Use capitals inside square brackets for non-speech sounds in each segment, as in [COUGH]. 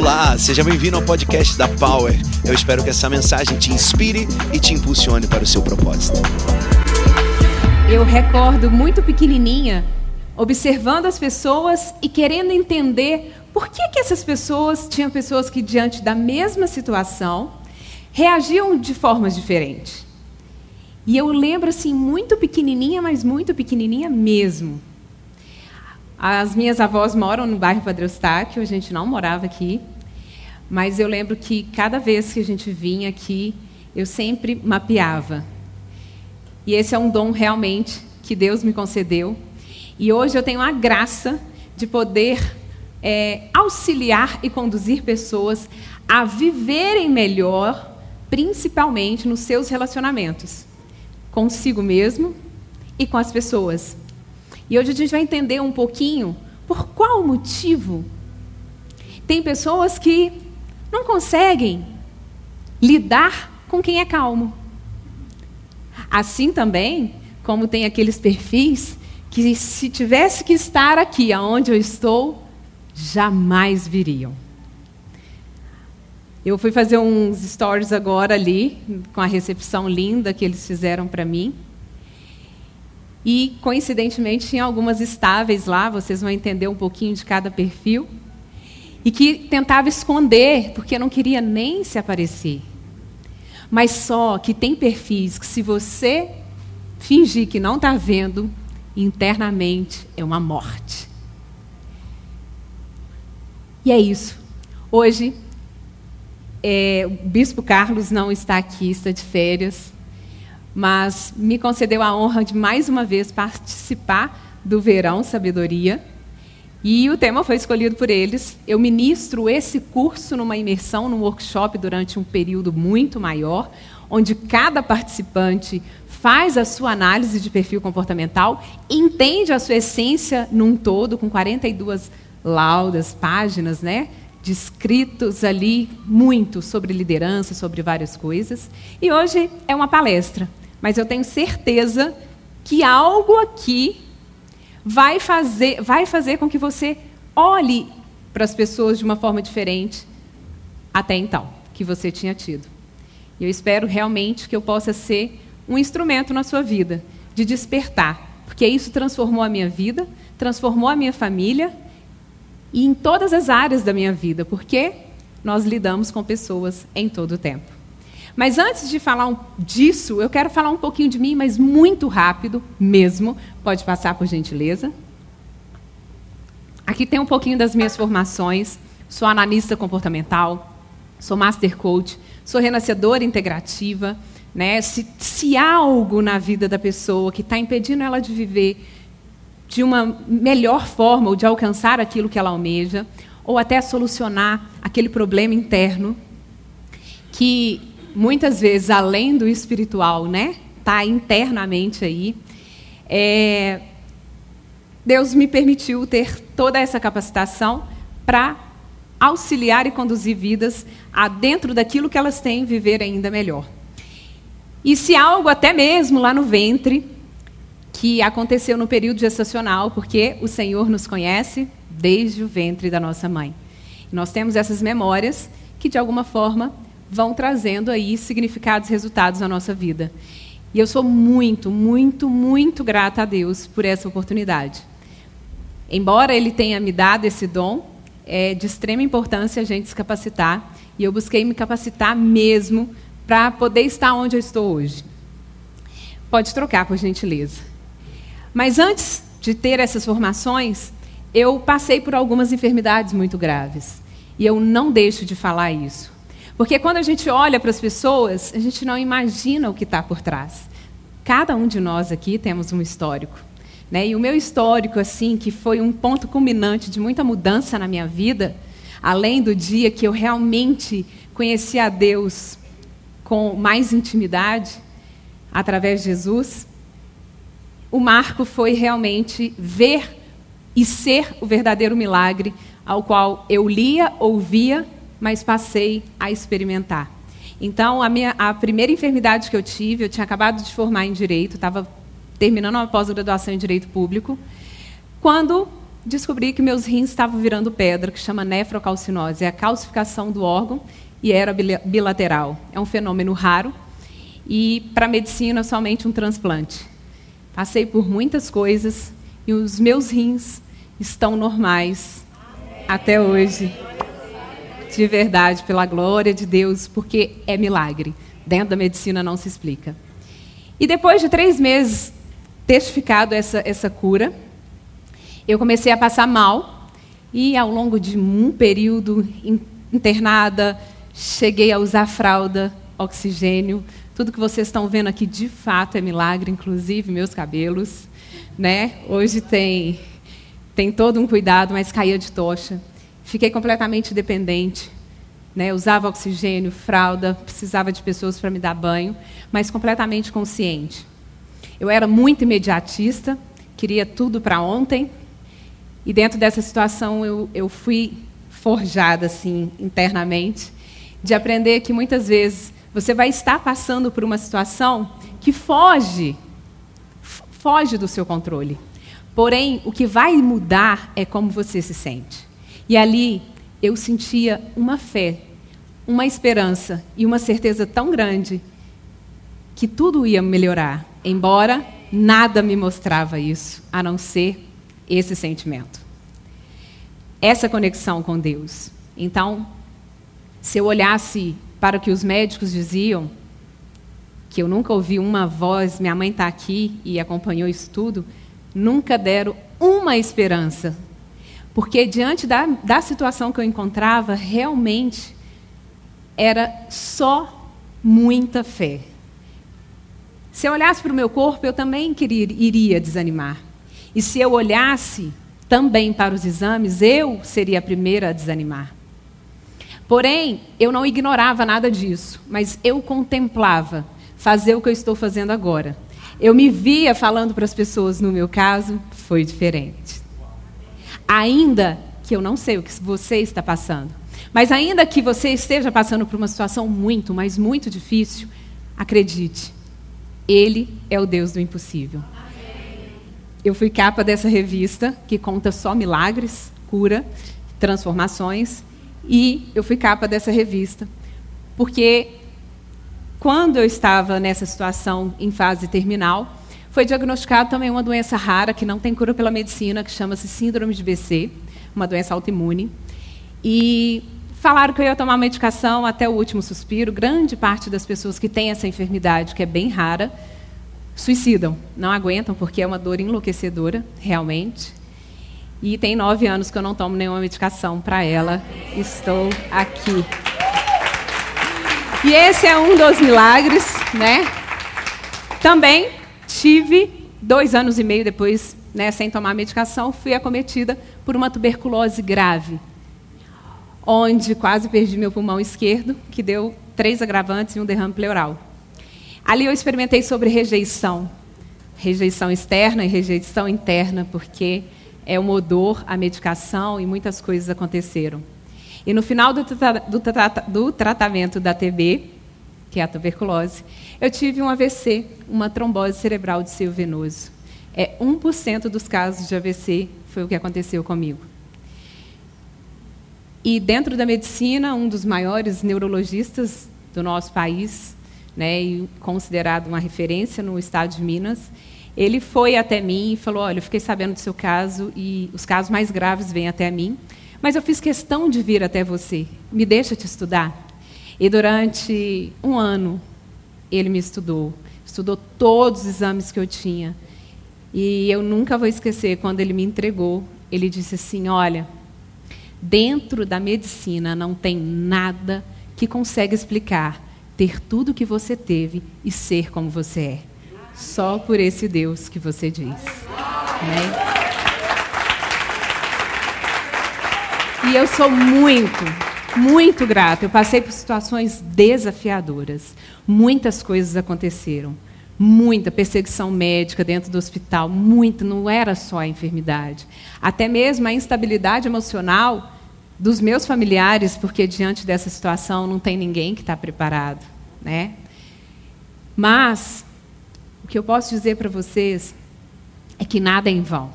Olá, seja bem-vindo ao podcast da Power. Eu espero que essa mensagem te inspire e te impulsione para o seu propósito. Eu recordo muito pequenininha, observando as pessoas e querendo entender por que, que essas pessoas, tinham pessoas que diante da mesma situação, reagiam de formas diferentes. E eu lembro assim, muito pequenininha, mas muito pequenininha mesmo. As minhas avós moram no bairro Padre Eustáquio, a gente não morava aqui. Mas eu lembro que cada vez que a gente vinha aqui, eu sempre mapeava. E esse é um dom realmente que Deus me concedeu. E hoje eu tenho a graça de poder é, auxiliar e conduzir pessoas a viverem melhor, principalmente nos seus relacionamentos consigo mesmo e com as pessoas. E hoje a gente vai entender um pouquinho por qual motivo tem pessoas que não conseguem lidar com quem é calmo. Assim também, como tem aqueles perfis que, se tivesse que estar aqui aonde eu estou, jamais viriam. Eu fui fazer uns stories agora ali, com a recepção linda que eles fizeram para mim. E, coincidentemente, tinha algumas estáveis lá, vocês vão entender um pouquinho de cada perfil. E que tentava esconder, porque não queria nem se aparecer. Mas só que tem perfis que, se você fingir que não está vendo, internamente é uma morte. E é isso. Hoje é, o Bispo Carlos não está aqui, está de férias, mas me concedeu a honra de mais uma vez participar do Verão Sabedoria. E o tema foi escolhido por eles. Eu ministro esse curso numa imersão, num workshop durante um período muito maior, onde cada participante faz a sua análise de perfil comportamental, entende a sua essência num todo, com 42 laudas, páginas, né? descritos ali muito sobre liderança, sobre várias coisas. E hoje é uma palestra, mas eu tenho certeza que algo aqui vai fazer, vai fazer com que você olhe para as pessoas de uma forma diferente até então que você tinha tido. E eu espero realmente que eu possa ser um instrumento na sua vida de despertar, porque isso transformou a minha vida, transformou a minha família e em todas as áreas da minha vida, porque nós lidamos com pessoas em todo o tempo. Mas antes de falar um, disso, eu quero falar um pouquinho de mim, mas muito rápido mesmo. Pode passar, por gentileza. Aqui tem um pouquinho das minhas formações. Sou analista comportamental, sou master coach, sou renascedora integrativa. Né? Se, se há algo na vida da pessoa que está impedindo ela de viver de uma melhor forma, ou de alcançar aquilo que ela almeja, ou até solucionar aquele problema interno que muitas vezes, além do espiritual, né, está internamente aí. É, Deus me permitiu ter toda essa capacitação para auxiliar e conduzir vidas a dentro daquilo que elas têm viver ainda melhor. E se algo até mesmo lá no ventre que aconteceu no período gestacional, porque o Senhor nos conhece desde o ventre da nossa mãe. Nós temos essas memórias que, de alguma forma, vão trazendo aí significados resultados na nossa vida. E eu sou muito, muito, muito grata a Deus por essa oportunidade. Embora Ele tenha me dado esse dom, é de extrema importância a gente se capacitar. E eu busquei me capacitar mesmo para poder estar onde eu estou hoje. Pode trocar, por gentileza. Mas antes de ter essas formações, eu passei por algumas enfermidades muito graves. E eu não deixo de falar isso. Porque quando a gente olha para as pessoas, a gente não imagina o que está por trás. Cada um de nós aqui temos um histórico. Né? E o meu histórico, assim, que foi um ponto culminante de muita mudança na minha vida, além do dia que eu realmente conheci a Deus com mais intimidade, através de Jesus, o marco foi realmente ver e ser o verdadeiro milagre ao qual eu lia, ouvia, mas passei a experimentar. Então, a, minha, a primeira enfermidade que eu tive, eu tinha acabado de formar em Direito, estava terminando uma pós-graduação em Direito Público, quando descobri que meus rins estavam virando pedra, que chama nefrocalcinose. É a calcificação do órgão e era bilateral. É um fenômeno raro e, para a medicina, somente um transplante. Passei por muitas coisas e os meus rins estão normais até hoje. De verdade, pela glória de Deus, porque é milagre. Dentro da medicina não se explica. E depois de três meses testificado essa, essa cura, eu comecei a passar mal e ao longo de um período internada, cheguei a usar fralda, oxigênio. Tudo que vocês estão vendo aqui de fato é milagre, inclusive meus cabelos, né? Hoje tem tem todo um cuidado, mas caía de tocha. Fiquei completamente dependente. Né? Usava oxigênio, fralda, precisava de pessoas para me dar banho, mas completamente consciente. Eu era muito imediatista, queria tudo para ontem, e dentro dessa situação eu, eu fui forjada assim internamente de aprender que muitas vezes você vai estar passando por uma situação que foge foge do seu controle. Porém, o que vai mudar é como você se sente. E ali eu sentia uma fé, uma esperança e uma certeza tão grande que tudo ia melhorar, embora nada me mostrava isso, a não ser esse sentimento. Essa conexão com Deus. Então, se eu olhasse para o que os médicos diziam, que eu nunca ouvi uma voz, minha mãe está aqui e acompanhou isso tudo, nunca deram uma esperança. Porque diante da, da situação que eu encontrava, realmente era só muita fé. Se eu olhasse para o meu corpo, eu também queria, iria desanimar. E se eu olhasse também para os exames, eu seria a primeira a desanimar. Porém, eu não ignorava nada disso, mas eu contemplava fazer o que eu estou fazendo agora. Eu me via falando para as pessoas, no meu caso, foi diferente. Ainda que eu não sei o que você está passando, mas ainda que você esteja passando por uma situação muito, mas muito difícil, acredite, Ele é o Deus do impossível. Eu fui capa dessa revista que conta só milagres, cura, transformações, e eu fui capa dessa revista. Porque quando eu estava nessa situação em fase terminal, foi diagnosticado também uma doença rara que não tem cura pela medicina, que chama-se síndrome de BC, uma doença autoimune. E falaram que eu ia tomar medicação até o último suspiro. Grande parte das pessoas que têm essa enfermidade, que é bem rara, suicidam, não aguentam porque é uma dor enlouquecedora, realmente. E tem nove anos que eu não tomo nenhuma medicação para ela. Estou aqui. E esse é um dos milagres, né? Também tive dois anos e meio depois, né, sem tomar medicação, fui acometida por uma tuberculose grave, onde quase perdi meu pulmão esquerdo, que deu três agravantes e um derrame pleural. Ali eu experimentei sobre rejeição, rejeição externa e rejeição interna, porque é um odor, a medicação e muitas coisas aconteceram. E no final do, do, do tratamento da TB, que é a tuberculose, eu tive um AVC, uma trombose cerebral de seio venoso. É 1% dos casos de AVC foi o que aconteceu comigo. E dentro da medicina, um dos maiores neurologistas do nosso país, né, e considerado uma referência no estado de Minas, ele foi até mim e falou: Olha, eu fiquei sabendo do seu caso e os casos mais graves vêm até mim, mas eu fiz questão de vir até você. Me deixa te estudar. E durante um ano ele me estudou, estudou todos os exames que eu tinha. E eu nunca vou esquecer quando ele me entregou. Ele disse assim: Olha, dentro da medicina não tem nada que consegue explicar ter tudo o que você teve e ser como você é só por esse Deus que você diz. Né? E eu sou muito, muito grata. Eu passei por situações desafiadoras. Muitas coisas aconteceram. Muita perseguição médica dentro do hospital. Muita, não era só a enfermidade. Até mesmo a instabilidade emocional dos meus familiares, porque diante dessa situação não tem ninguém que está preparado. Né? Mas que eu posso dizer para vocês é que nada é em vão.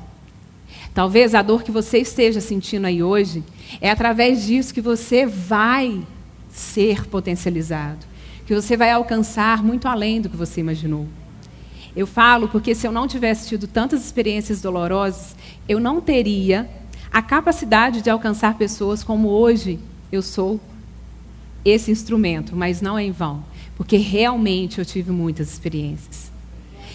Talvez a dor que você esteja sentindo aí hoje é através disso que você vai ser potencializado, que você vai alcançar muito além do que você imaginou. Eu falo porque se eu não tivesse tido tantas experiências dolorosas, eu não teria a capacidade de alcançar pessoas como hoje eu sou esse instrumento, mas não é em vão, porque realmente eu tive muitas experiências.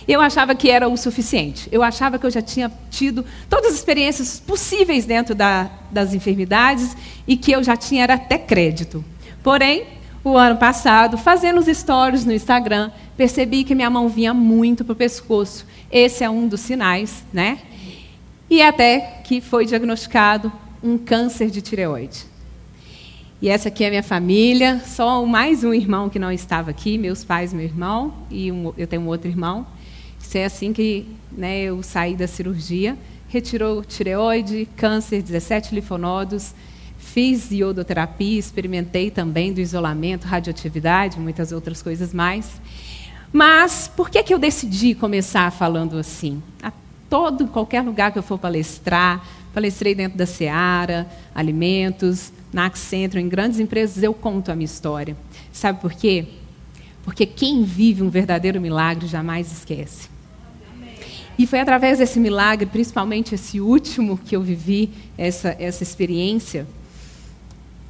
Eu achava que era o suficiente. Eu achava que eu já tinha tido todas as experiências possíveis dentro da, das enfermidades e que eu já tinha até crédito. Porém, o ano passado, fazendo os stories no Instagram, percebi que minha mão vinha muito para o pescoço. Esse é um dos sinais, né? E até que foi diagnosticado um câncer de tireoide. E essa aqui é a minha família, só mais um irmão que não estava aqui, meus pais, meu irmão, e um, eu tenho um outro irmão. Isso é assim que né, eu saí da cirurgia. Retirou tireoide, câncer, 17 linfonodos, Fiz iodoterapia, experimentei também do isolamento, radioatividade, muitas outras coisas mais. Mas por que, que eu decidi começar falando assim? A todo, qualquer lugar que eu for palestrar, palestrei dentro da Seara, Alimentos, na Accentro, em grandes empresas, eu conto a minha história. Sabe por quê? Porque quem vive um verdadeiro milagre jamais esquece. E foi através desse milagre, principalmente esse último que eu vivi, essa, essa experiência,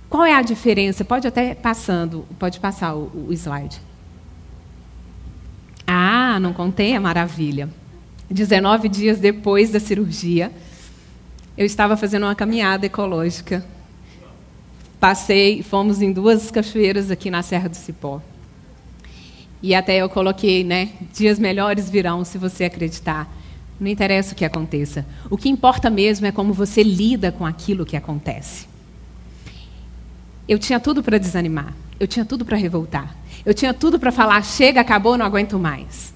qual é a diferença? Pode até passando, pode passar o, o slide. Ah, não contei, é maravilha. 19 dias depois da cirurgia, eu estava fazendo uma caminhada ecológica. Passei, fomos em duas cachoeiras aqui na Serra do Cipó. E até eu coloquei, né? Dias melhores virão se você acreditar. Não interessa o que aconteça. O que importa mesmo é como você lida com aquilo que acontece. Eu tinha tudo para desanimar. Eu tinha tudo para revoltar. Eu tinha tudo para falar: chega, acabou, não aguento mais.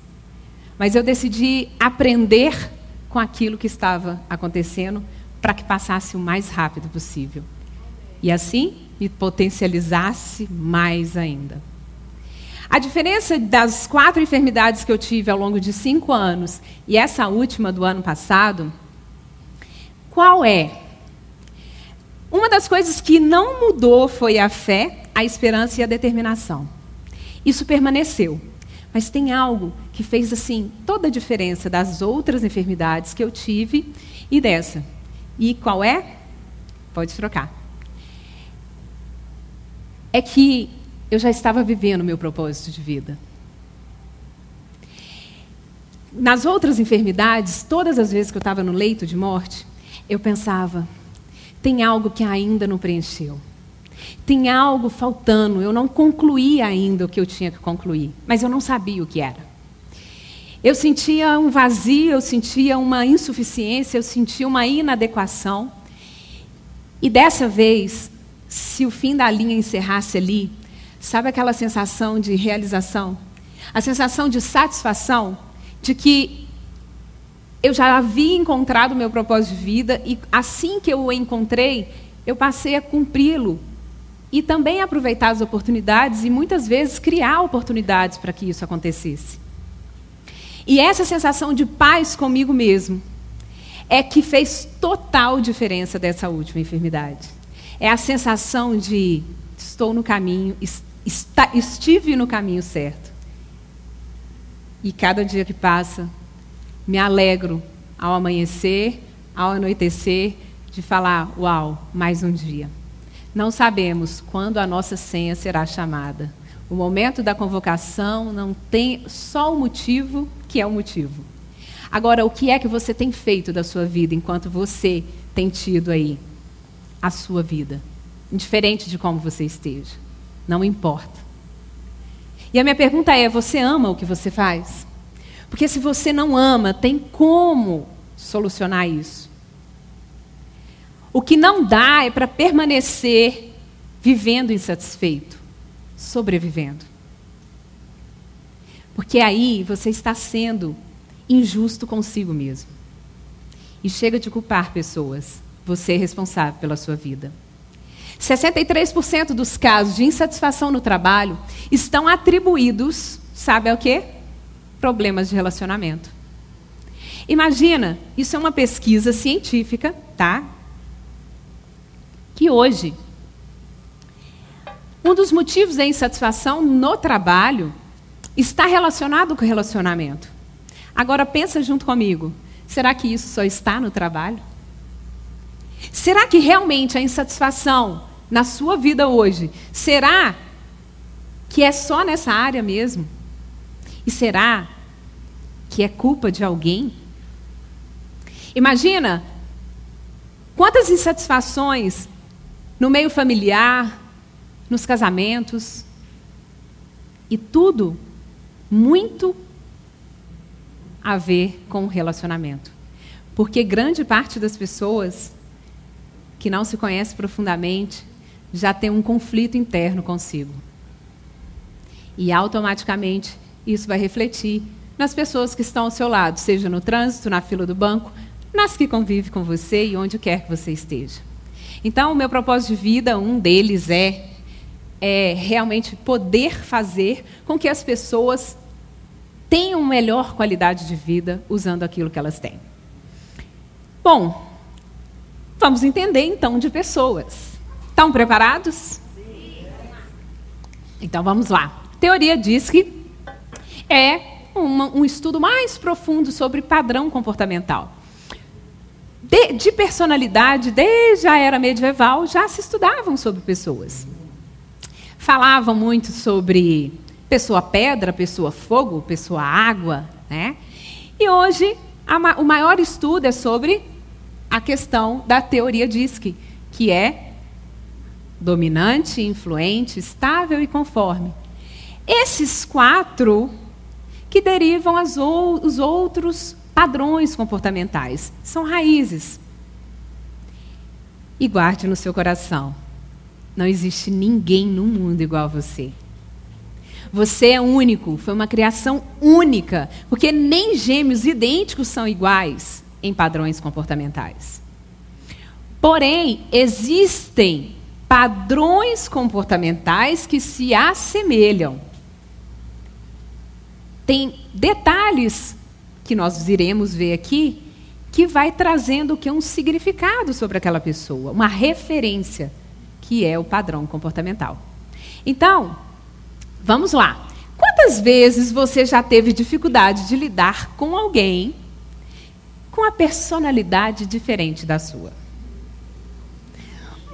Mas eu decidi aprender com aquilo que estava acontecendo para que passasse o mais rápido possível. E assim me potencializasse mais ainda. A diferença das quatro enfermidades que eu tive ao longo de cinco anos e essa última do ano passado, qual é? Uma das coisas que não mudou foi a fé, a esperança e a determinação. Isso permaneceu. Mas tem algo que fez assim toda a diferença das outras enfermidades que eu tive e dessa. E qual é? Pode trocar. É que eu já estava vivendo o meu propósito de vida. Nas outras enfermidades, todas as vezes que eu estava no leito de morte, eu pensava: tem algo que ainda não preencheu. Tem algo faltando, eu não concluí ainda o que eu tinha que concluir, mas eu não sabia o que era. Eu sentia um vazio, eu sentia uma insuficiência, eu sentia uma inadequação. E dessa vez, se o fim da linha encerrasse ali, sabe aquela sensação de realização? A sensação de satisfação de que eu já havia encontrado o meu propósito de vida e assim que eu o encontrei, eu passei a cumpri-lo e também aproveitar as oportunidades e muitas vezes criar oportunidades para que isso acontecesse. E essa sensação de paz comigo mesmo é que fez total diferença dessa última enfermidade. É a sensação de estou no caminho, está, estive no caminho certo. E cada dia que passa, me alegro ao amanhecer, ao anoitecer, de falar: Uau, mais um dia. Não sabemos quando a nossa senha será chamada. O momento da convocação não tem só o motivo que é o motivo. Agora, o que é que você tem feito da sua vida enquanto você tem tido aí a sua vida? Indiferente de como você esteja. Não importa. E a minha pergunta é: você ama o que você faz? Porque se você não ama, tem como solucionar isso. O que não dá é para permanecer vivendo insatisfeito, sobrevivendo. Porque aí você está sendo injusto consigo mesmo. E chega de culpar pessoas. Você é responsável pela sua vida. 63% dos casos de insatisfação no trabalho estão atribuídos, sabe ao quê? problemas de relacionamento. Imagina, isso é uma pesquisa científica, tá? Que hoje um dos motivos da insatisfação no trabalho está relacionado com o relacionamento. Agora pensa junto comigo. Será que isso só está no trabalho? Será que realmente a insatisfação na sua vida hoje, será que é só nessa área mesmo? E será que é culpa de alguém? Imagina quantas insatisfações no meio familiar, nos casamentos, e tudo muito a ver com o relacionamento. Porque grande parte das pessoas que não se conhece profundamente já tem um conflito interno consigo. E automaticamente isso vai refletir nas pessoas que estão ao seu lado, seja no trânsito, na fila do banco, nas que convivem com você e onde quer que você esteja. Então, o meu propósito de vida, um deles é, é realmente poder fazer com que as pessoas tenham melhor qualidade de vida usando aquilo que elas têm. Bom, vamos entender então de pessoas. Estão preparados? Então vamos lá. teoria diz que é uma, um estudo mais profundo sobre padrão comportamental. De, de, personalidade, desde a era medieval, já se estudavam sobre pessoas. Falavam muito sobre pessoa pedra, pessoa fogo, pessoa água, né? E hoje a, o maior estudo é sobre a questão da teoria DISC, que é dominante, influente, estável e conforme. Esses quatro que derivam as, os outros padrões comportamentais. São raízes. E guarde no seu coração: não existe ninguém no mundo igual a você. Você é único, foi uma criação única, porque nem gêmeos idênticos são iguais em padrões comportamentais. Porém, existem padrões comportamentais que se assemelham tem detalhes que nós iremos ver aqui que vai trazendo que é um significado sobre aquela pessoa, uma referência, que é o padrão comportamental. Então, vamos lá. Quantas vezes você já teve dificuldade de lidar com alguém com a personalidade diferente da sua?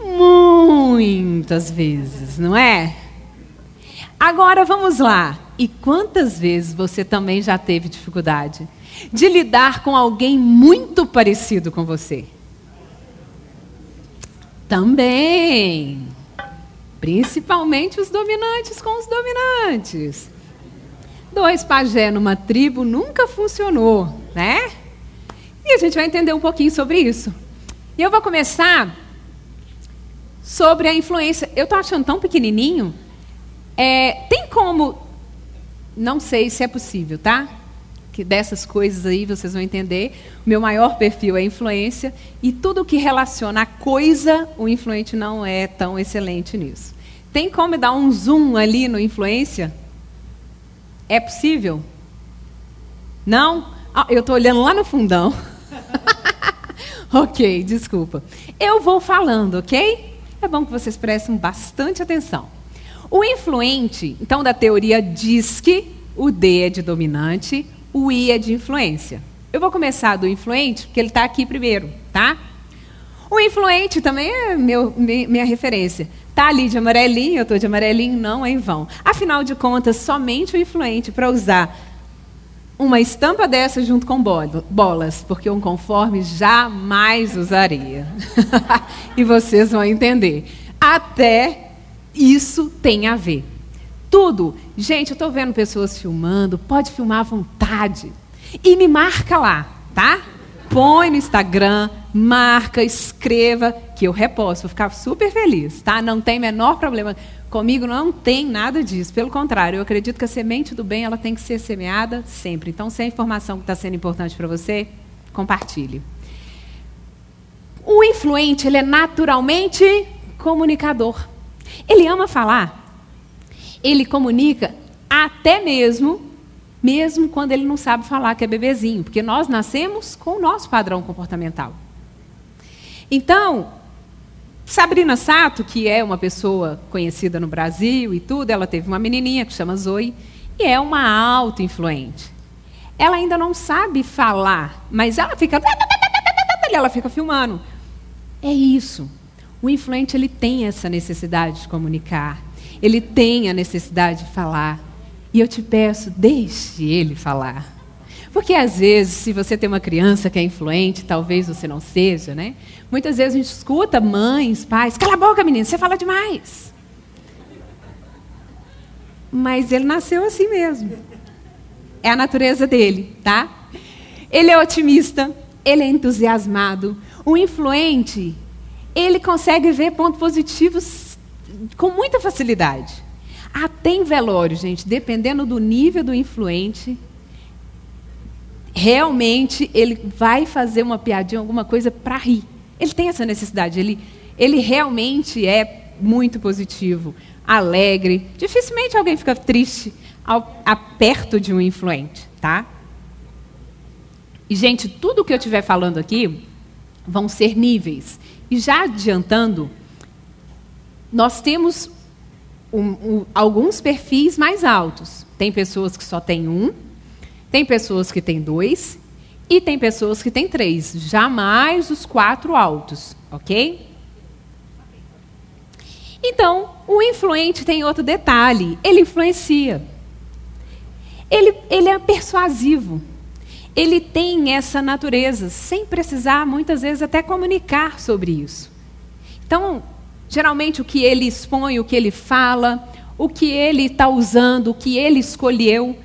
Muitas vezes, não é? Agora vamos lá. E quantas vezes você também já teve dificuldade de lidar com alguém muito parecido com você? Também. Principalmente os dominantes com os dominantes. Dois pajé numa tribo nunca funcionou, né? E a gente vai entender um pouquinho sobre isso. E eu vou começar sobre a influência. Eu estou achando tão pequenininho. É, tem como não sei se é possível, tá? Que dessas coisas aí vocês vão entender. O meu maior perfil é influência e tudo que relaciona a coisa, o influente não é tão excelente nisso. Tem como dar um zoom ali no influência? É possível? Não? Ah, eu estou olhando lá no fundão. [LAUGHS] [LAUGHS] ok, desculpa. Eu vou falando, ok? É bom que vocês prestem bastante atenção. O influente, então, da teoria diz que o D é de dominante, o I é de influência. Eu vou começar do influente, porque ele está aqui primeiro, tá? O influente também é meu, minha referência. Está ali de amarelinho, eu estou de amarelinho, não é em vão. Afinal de contas, somente o influente para usar uma estampa dessa junto com bolas, porque um conforme jamais usaria. [LAUGHS] e vocês vão entender. Até isso tem a ver. Tudo. Gente, eu estou vendo pessoas filmando, pode filmar à vontade. E me marca lá, tá? Põe no Instagram, marca, escreva, que eu reposto. Vou ficar super feliz, tá? Não tem menor problema. Comigo não tem nada disso. Pelo contrário, eu acredito que a semente do bem ela tem que ser semeada sempre. Então, se a informação que está sendo importante para você, compartilhe. O influente, ele é naturalmente comunicador. Ele ama falar. Ele comunica até mesmo mesmo quando ele não sabe falar que é bebezinho, porque nós nascemos com o nosso padrão comportamental. Então, Sabrina Sato, que é uma pessoa conhecida no Brasil e tudo, ela teve uma menininha que chama Zoe e é uma auto-influente. Ela ainda não sabe falar, mas ela fica ela fica filmando. É isso. O influente ele tem essa necessidade de comunicar. Ele tem a necessidade de falar. E eu te peço, deixe ele falar. Porque às vezes, se você tem uma criança que é influente, talvez você não seja, né? Muitas vezes a gente escuta mães, pais, cala a boca, menina, você fala demais. Mas ele nasceu assim mesmo. É a natureza dele, tá? Ele é otimista, ele é entusiasmado. O influente, ele consegue ver pontos positivos com muita facilidade. Até em velório, gente, dependendo do nível do influente, realmente ele vai fazer uma piadinha, alguma coisa para rir. Ele tem essa necessidade, ele, ele realmente é muito positivo, alegre. Dificilmente alguém fica triste ao, a, perto de um influente, tá? E, gente, tudo que eu estiver falando aqui vão ser níveis. E já adiantando, nós temos um, um, alguns perfis mais altos. Tem pessoas que só têm um, tem pessoas que têm dois e tem pessoas que têm três. Jamais os quatro altos, ok? Então, o influente tem outro detalhe: ele influencia. Ele, ele é persuasivo. Ele tem essa natureza, sem precisar, muitas vezes, até comunicar sobre isso. Então, Geralmente o que ele expõe, o que ele fala, o que ele está usando, o que ele escolheu,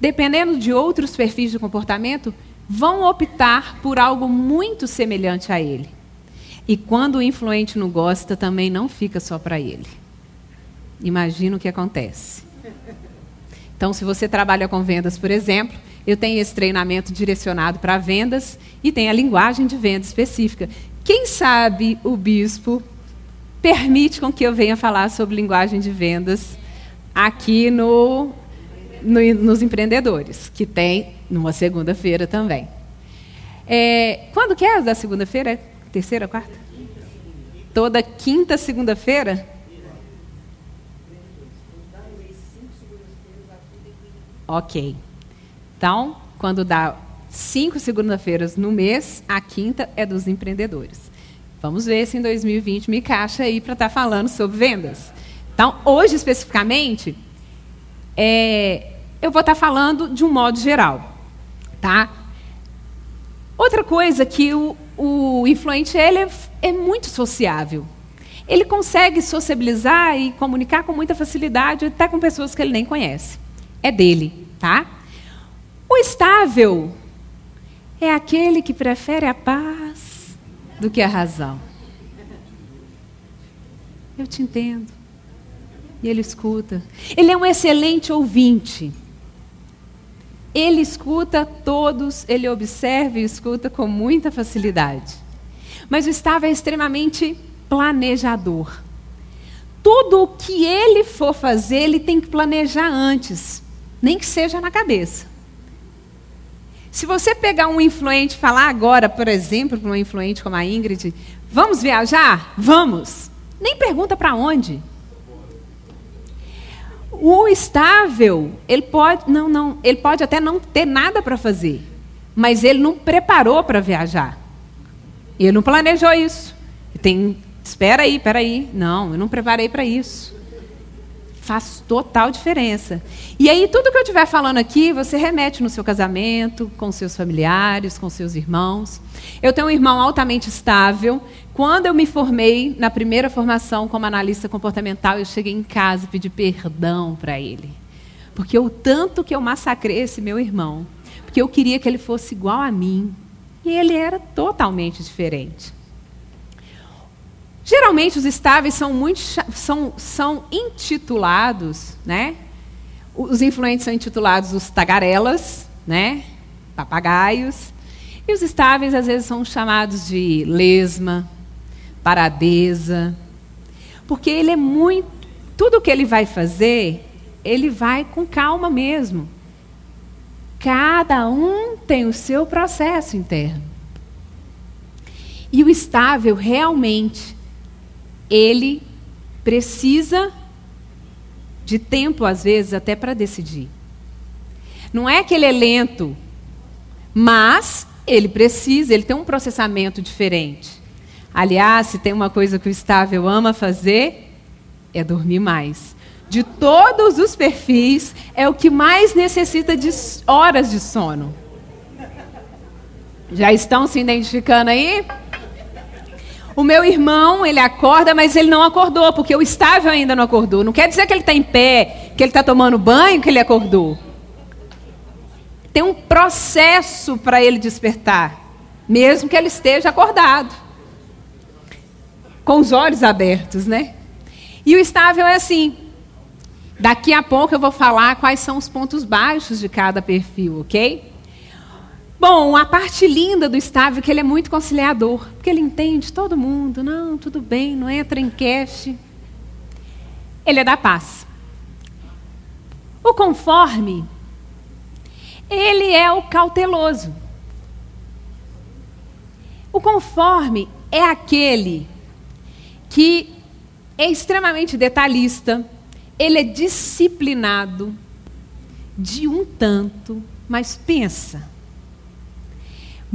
dependendo de outros perfis de comportamento, vão optar por algo muito semelhante a ele. E quando o influente não gosta, também não fica só para ele. Imagina o que acontece. Então, se você trabalha com vendas, por exemplo, eu tenho esse treinamento direcionado para vendas e tem a linguagem de venda específica. Quem sabe o bispo permite com que eu venha falar sobre linguagem de vendas aqui no, no nos empreendedores, que tem numa segunda-feira também. É, quando que é da segunda-feira? Terceira, quarta? Toda quinta segunda-feira? Ok. Então, quando dá cinco segunda-feiras no mês, a quinta é dos empreendedores. Vamos ver se em 2020 me encaixa aí para estar tá falando sobre vendas. Então, hoje especificamente, é, eu vou estar falando de um modo geral, tá? Outra coisa que o, o influente ele é, é muito sociável. Ele consegue sociabilizar e comunicar com muita facilidade, até com pessoas que ele nem conhece. É dele, tá? O estável é aquele que prefere a paz do que a razão. Eu te entendo. E ele escuta. Ele é um excelente ouvinte. Ele escuta todos, ele observa e escuta com muita facilidade. Mas o Estava é extremamente planejador. Tudo o que ele for fazer, ele tem que planejar antes, nem que seja na cabeça. Se você pegar um influente e falar agora, por exemplo, para uma influente como a Ingrid, vamos viajar? Vamos. Nem pergunta para onde. O estável, ele pode, não, não, ele pode até não ter nada para fazer, mas ele não preparou para viajar. Ele não planejou isso. Tem, espera aí, espera aí. Não, eu não preparei para isso faz total diferença. E aí, tudo que eu estiver falando aqui, você remete no seu casamento, com seus familiares, com seus irmãos. Eu tenho um irmão altamente estável. Quando eu me formei na primeira formação como analista comportamental, eu cheguei em casa e pedi perdão para ele. Porque o tanto que eu massacrei esse meu irmão, porque eu queria que ele fosse igual a mim, e ele era totalmente diferente. Geralmente os estáveis são muito são, são intitulados, né? Os influentes são intitulados os tagarelas, né? Papagaios. E os estáveis às vezes são chamados de lesma, paradeza. Porque ele é muito tudo que ele vai fazer, ele vai com calma mesmo. Cada um tem o seu processo interno. E o estável realmente ele precisa de tempo às vezes até para decidir. Não é que ele é lento, mas ele precisa, ele tem um processamento diferente. Aliás, se tem uma coisa que o estável ama fazer, é dormir mais. De todos os perfis, é o que mais necessita de horas de sono. Já estão se identificando aí? O meu irmão, ele acorda, mas ele não acordou, porque o estável ainda não acordou. Não quer dizer que ele está em pé, que ele está tomando banho, que ele acordou. Tem um processo para ele despertar, mesmo que ele esteja acordado com os olhos abertos, né? E o estável é assim. Daqui a pouco eu vou falar quais são os pontos baixos de cada perfil, ok? Bom, a parte linda do estável é que ele é muito conciliador, porque ele entende todo mundo, não, tudo bem, não entra em cash. Ele é da paz. O conforme, ele é o cauteloso. O conforme é aquele que é extremamente detalhista, ele é disciplinado de um tanto, mas pensa,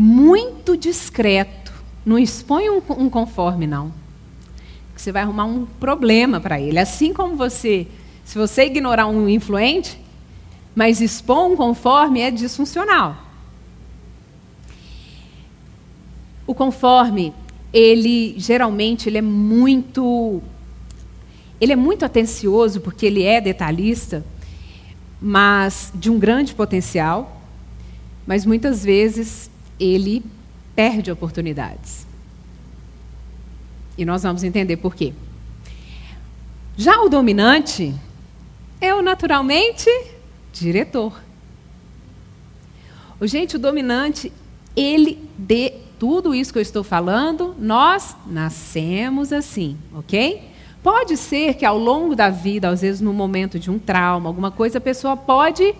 muito discreto, não expõe um, um conforme, não. Você vai arrumar um problema para ele. Assim como você, se você ignorar um influente, mas expor um conforme é disfuncional. O conforme ele geralmente ele é muito ele é muito atencioso porque ele é detalhista, mas de um grande potencial, mas muitas vezes ele perde oportunidades. E nós vamos entender por quê. Já o dominante é o naturalmente diretor. O gente, o dominante, ele de tudo isso que eu estou falando, nós nascemos assim, ok? Pode ser que ao longo da vida, às vezes no momento de um trauma, alguma coisa, a pessoa pode,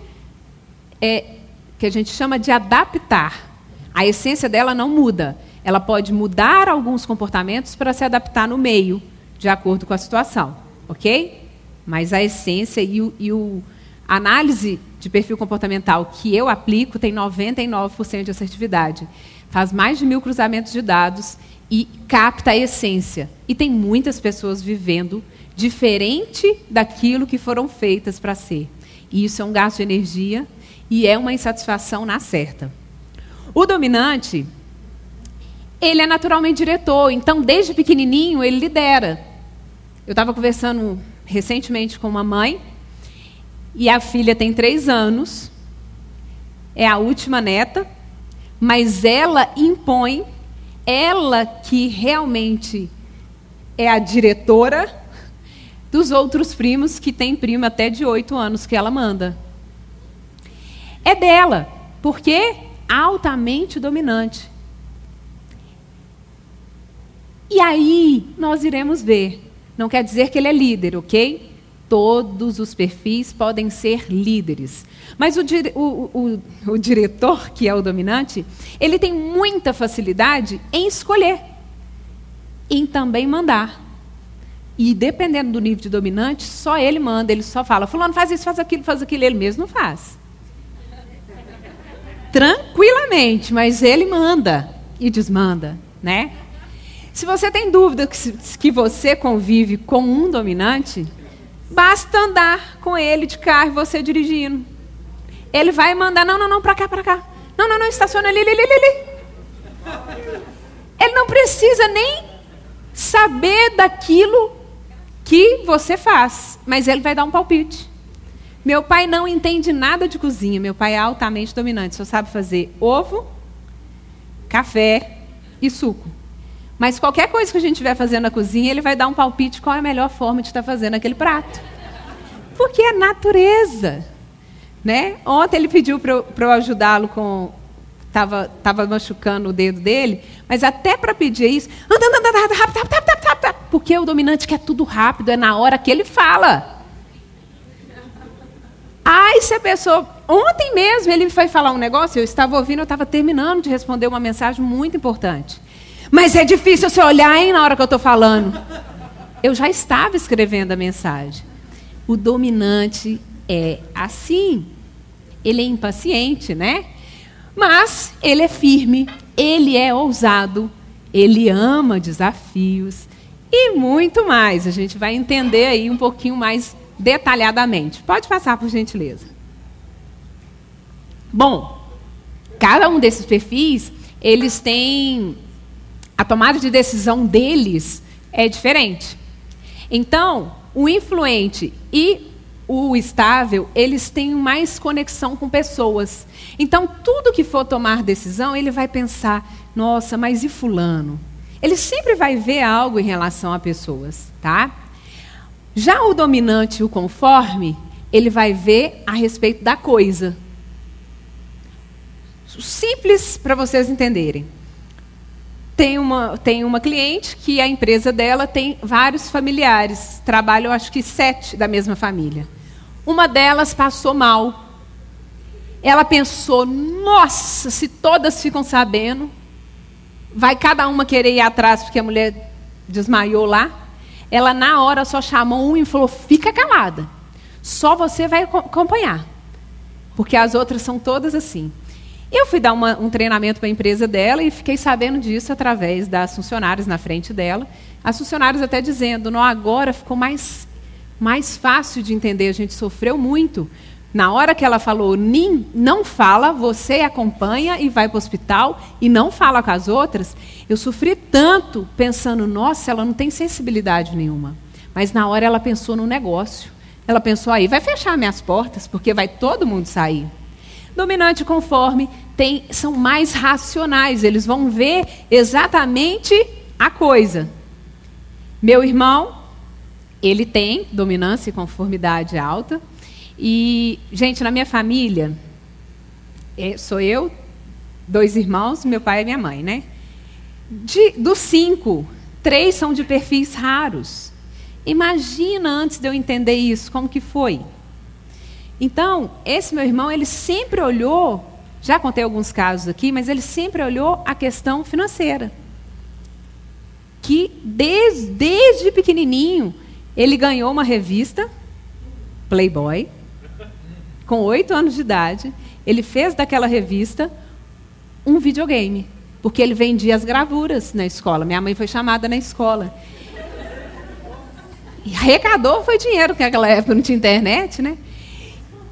é, que a gente chama de adaptar. A essência dela não muda. Ela pode mudar alguns comportamentos para se adaptar no meio, de acordo com a situação, ok? Mas a essência e o, e o a análise de perfil comportamental que eu aplico tem 99% de assertividade faz mais de mil cruzamentos de dados e capta a essência. E tem muitas pessoas vivendo diferente daquilo que foram feitas para ser. E isso é um gasto de energia e é uma insatisfação na certa. O dominante, ele é naturalmente diretor, então desde pequenininho ele lidera. Eu estava conversando recentemente com uma mãe e a filha tem três anos, é a última neta, mas ela impõe, ela que realmente é a diretora dos outros primos, que tem primo até de oito anos que ela manda. É dela, porque altamente dominante. E aí nós iremos ver. Não quer dizer que ele é líder, ok? Todos os perfis podem ser líderes. Mas o, o, o, o, diretor, que é o dominante, ele tem muita facilidade em escolher, em também mandar. E dependendo do nível de dominante, só ele manda, ele só fala: Fulano, faz isso, faz aquilo, faz aquilo, ele mesmo não faz. Tranquilamente, mas ele manda e desmanda, né? Se você tem dúvida que, você convive com um dominante, basta andar com ele de carro e você dirigindo. Ele vai mandar, não, não, não, para cá, para cá. Não, não, não, estaciona ali, ali, ali, ali. Ele não precisa nem saber daquilo que você faz, mas ele vai dar um palpite. Meu pai não entende nada de cozinha, meu pai é altamente dominante, só sabe fazer ovo, café e suco. Mas qualquer coisa que a gente estiver fazendo na cozinha, ele vai dar um palpite qual é a melhor forma de estar fazendo aquele prato. Porque é natureza. Né? Ontem ele pediu para eu, eu ajudá-lo com. Estava tava machucando o dedo dele, mas até para pedir isso, anda, anda, anda, rápido, rápido, rápido, rápido, porque o dominante quer tudo rápido, é na hora que ele fala. Ai, se a pessoa ontem mesmo ele foi falar um negócio, eu estava ouvindo, eu estava terminando de responder uma mensagem muito importante. Mas é difícil você olhar, hein, na hora que eu estou falando. Eu já estava escrevendo a mensagem. O dominante é assim. Ele é impaciente, né? Mas ele é firme, ele é ousado, ele ama desafios e muito mais. A gente vai entender aí um pouquinho mais detalhadamente. Pode passar, por gentileza. Bom, cada um desses perfis, eles têm a tomada de decisão deles é diferente. Então, o influente e o estável, eles têm mais conexão com pessoas. Então, tudo que for tomar decisão, ele vai pensar: nossa, mas e Fulano? Ele sempre vai ver algo em relação a pessoas, tá? Já o dominante, o conforme, ele vai ver a respeito da coisa. Simples para vocês entenderem. Tem uma, tem uma cliente que a empresa dela tem vários familiares, trabalham acho que sete da mesma família. Uma delas passou mal. Ela pensou: nossa, se todas ficam sabendo, vai cada uma querer ir atrás porque a mulher desmaiou lá. Ela, na hora, só chamou um e falou: fica calada. Só você vai acompanhar. Porque as outras são todas assim. Eu fui dar uma, um treinamento para a empresa dela e fiquei sabendo disso através das funcionárias na frente dela. As funcionárias até dizendo: não, agora ficou mais mais fácil de entender. A gente sofreu muito. Na hora que ela falou, não fala, você acompanha e vai para o hospital e não fala com as outras, eu sofri tanto pensando, nossa, ela não tem sensibilidade nenhuma. Mas na hora ela pensou no negócio. Ela pensou, aí vai fechar minhas portas, porque vai todo mundo sair. Dominante conforme tem, são mais racionais, eles vão ver exatamente a coisa. Meu irmão ele tem dominância e conformidade alta. E, gente, na minha família, é, sou eu, dois irmãos, meu pai e minha mãe, né? De, dos cinco, três são de perfis raros. Imagina antes de eu entender isso, como que foi? Então, esse meu irmão, ele sempre olhou, já contei alguns casos aqui, mas ele sempre olhou a questão financeira. Que desde, desde pequenininho ele ganhou uma revista, Playboy, com oito anos de idade. Ele fez daquela revista um videogame, porque ele vendia as gravuras na escola. Minha mãe foi chamada na escola. E arrecadou foi dinheiro, porque naquela época não tinha internet, né?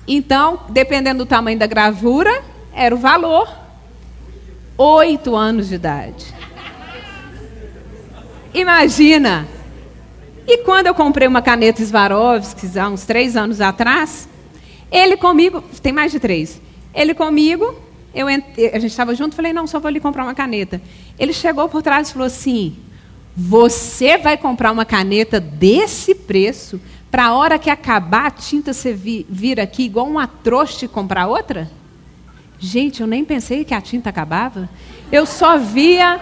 Então, dependendo do tamanho da gravura, era o valor. Oito anos de idade. Imagina e quando eu comprei uma caneta Swarovski, há uns três anos atrás, ele comigo, tem mais de três, ele comigo, eu, a gente estava junto, falei, não, só vou lhe comprar uma caneta. Ele chegou por trás e falou assim, você vai comprar uma caneta desse preço para a hora que acabar a tinta você vir aqui igual um atroste comprar outra? Gente, eu nem pensei que a tinta acabava. Eu só via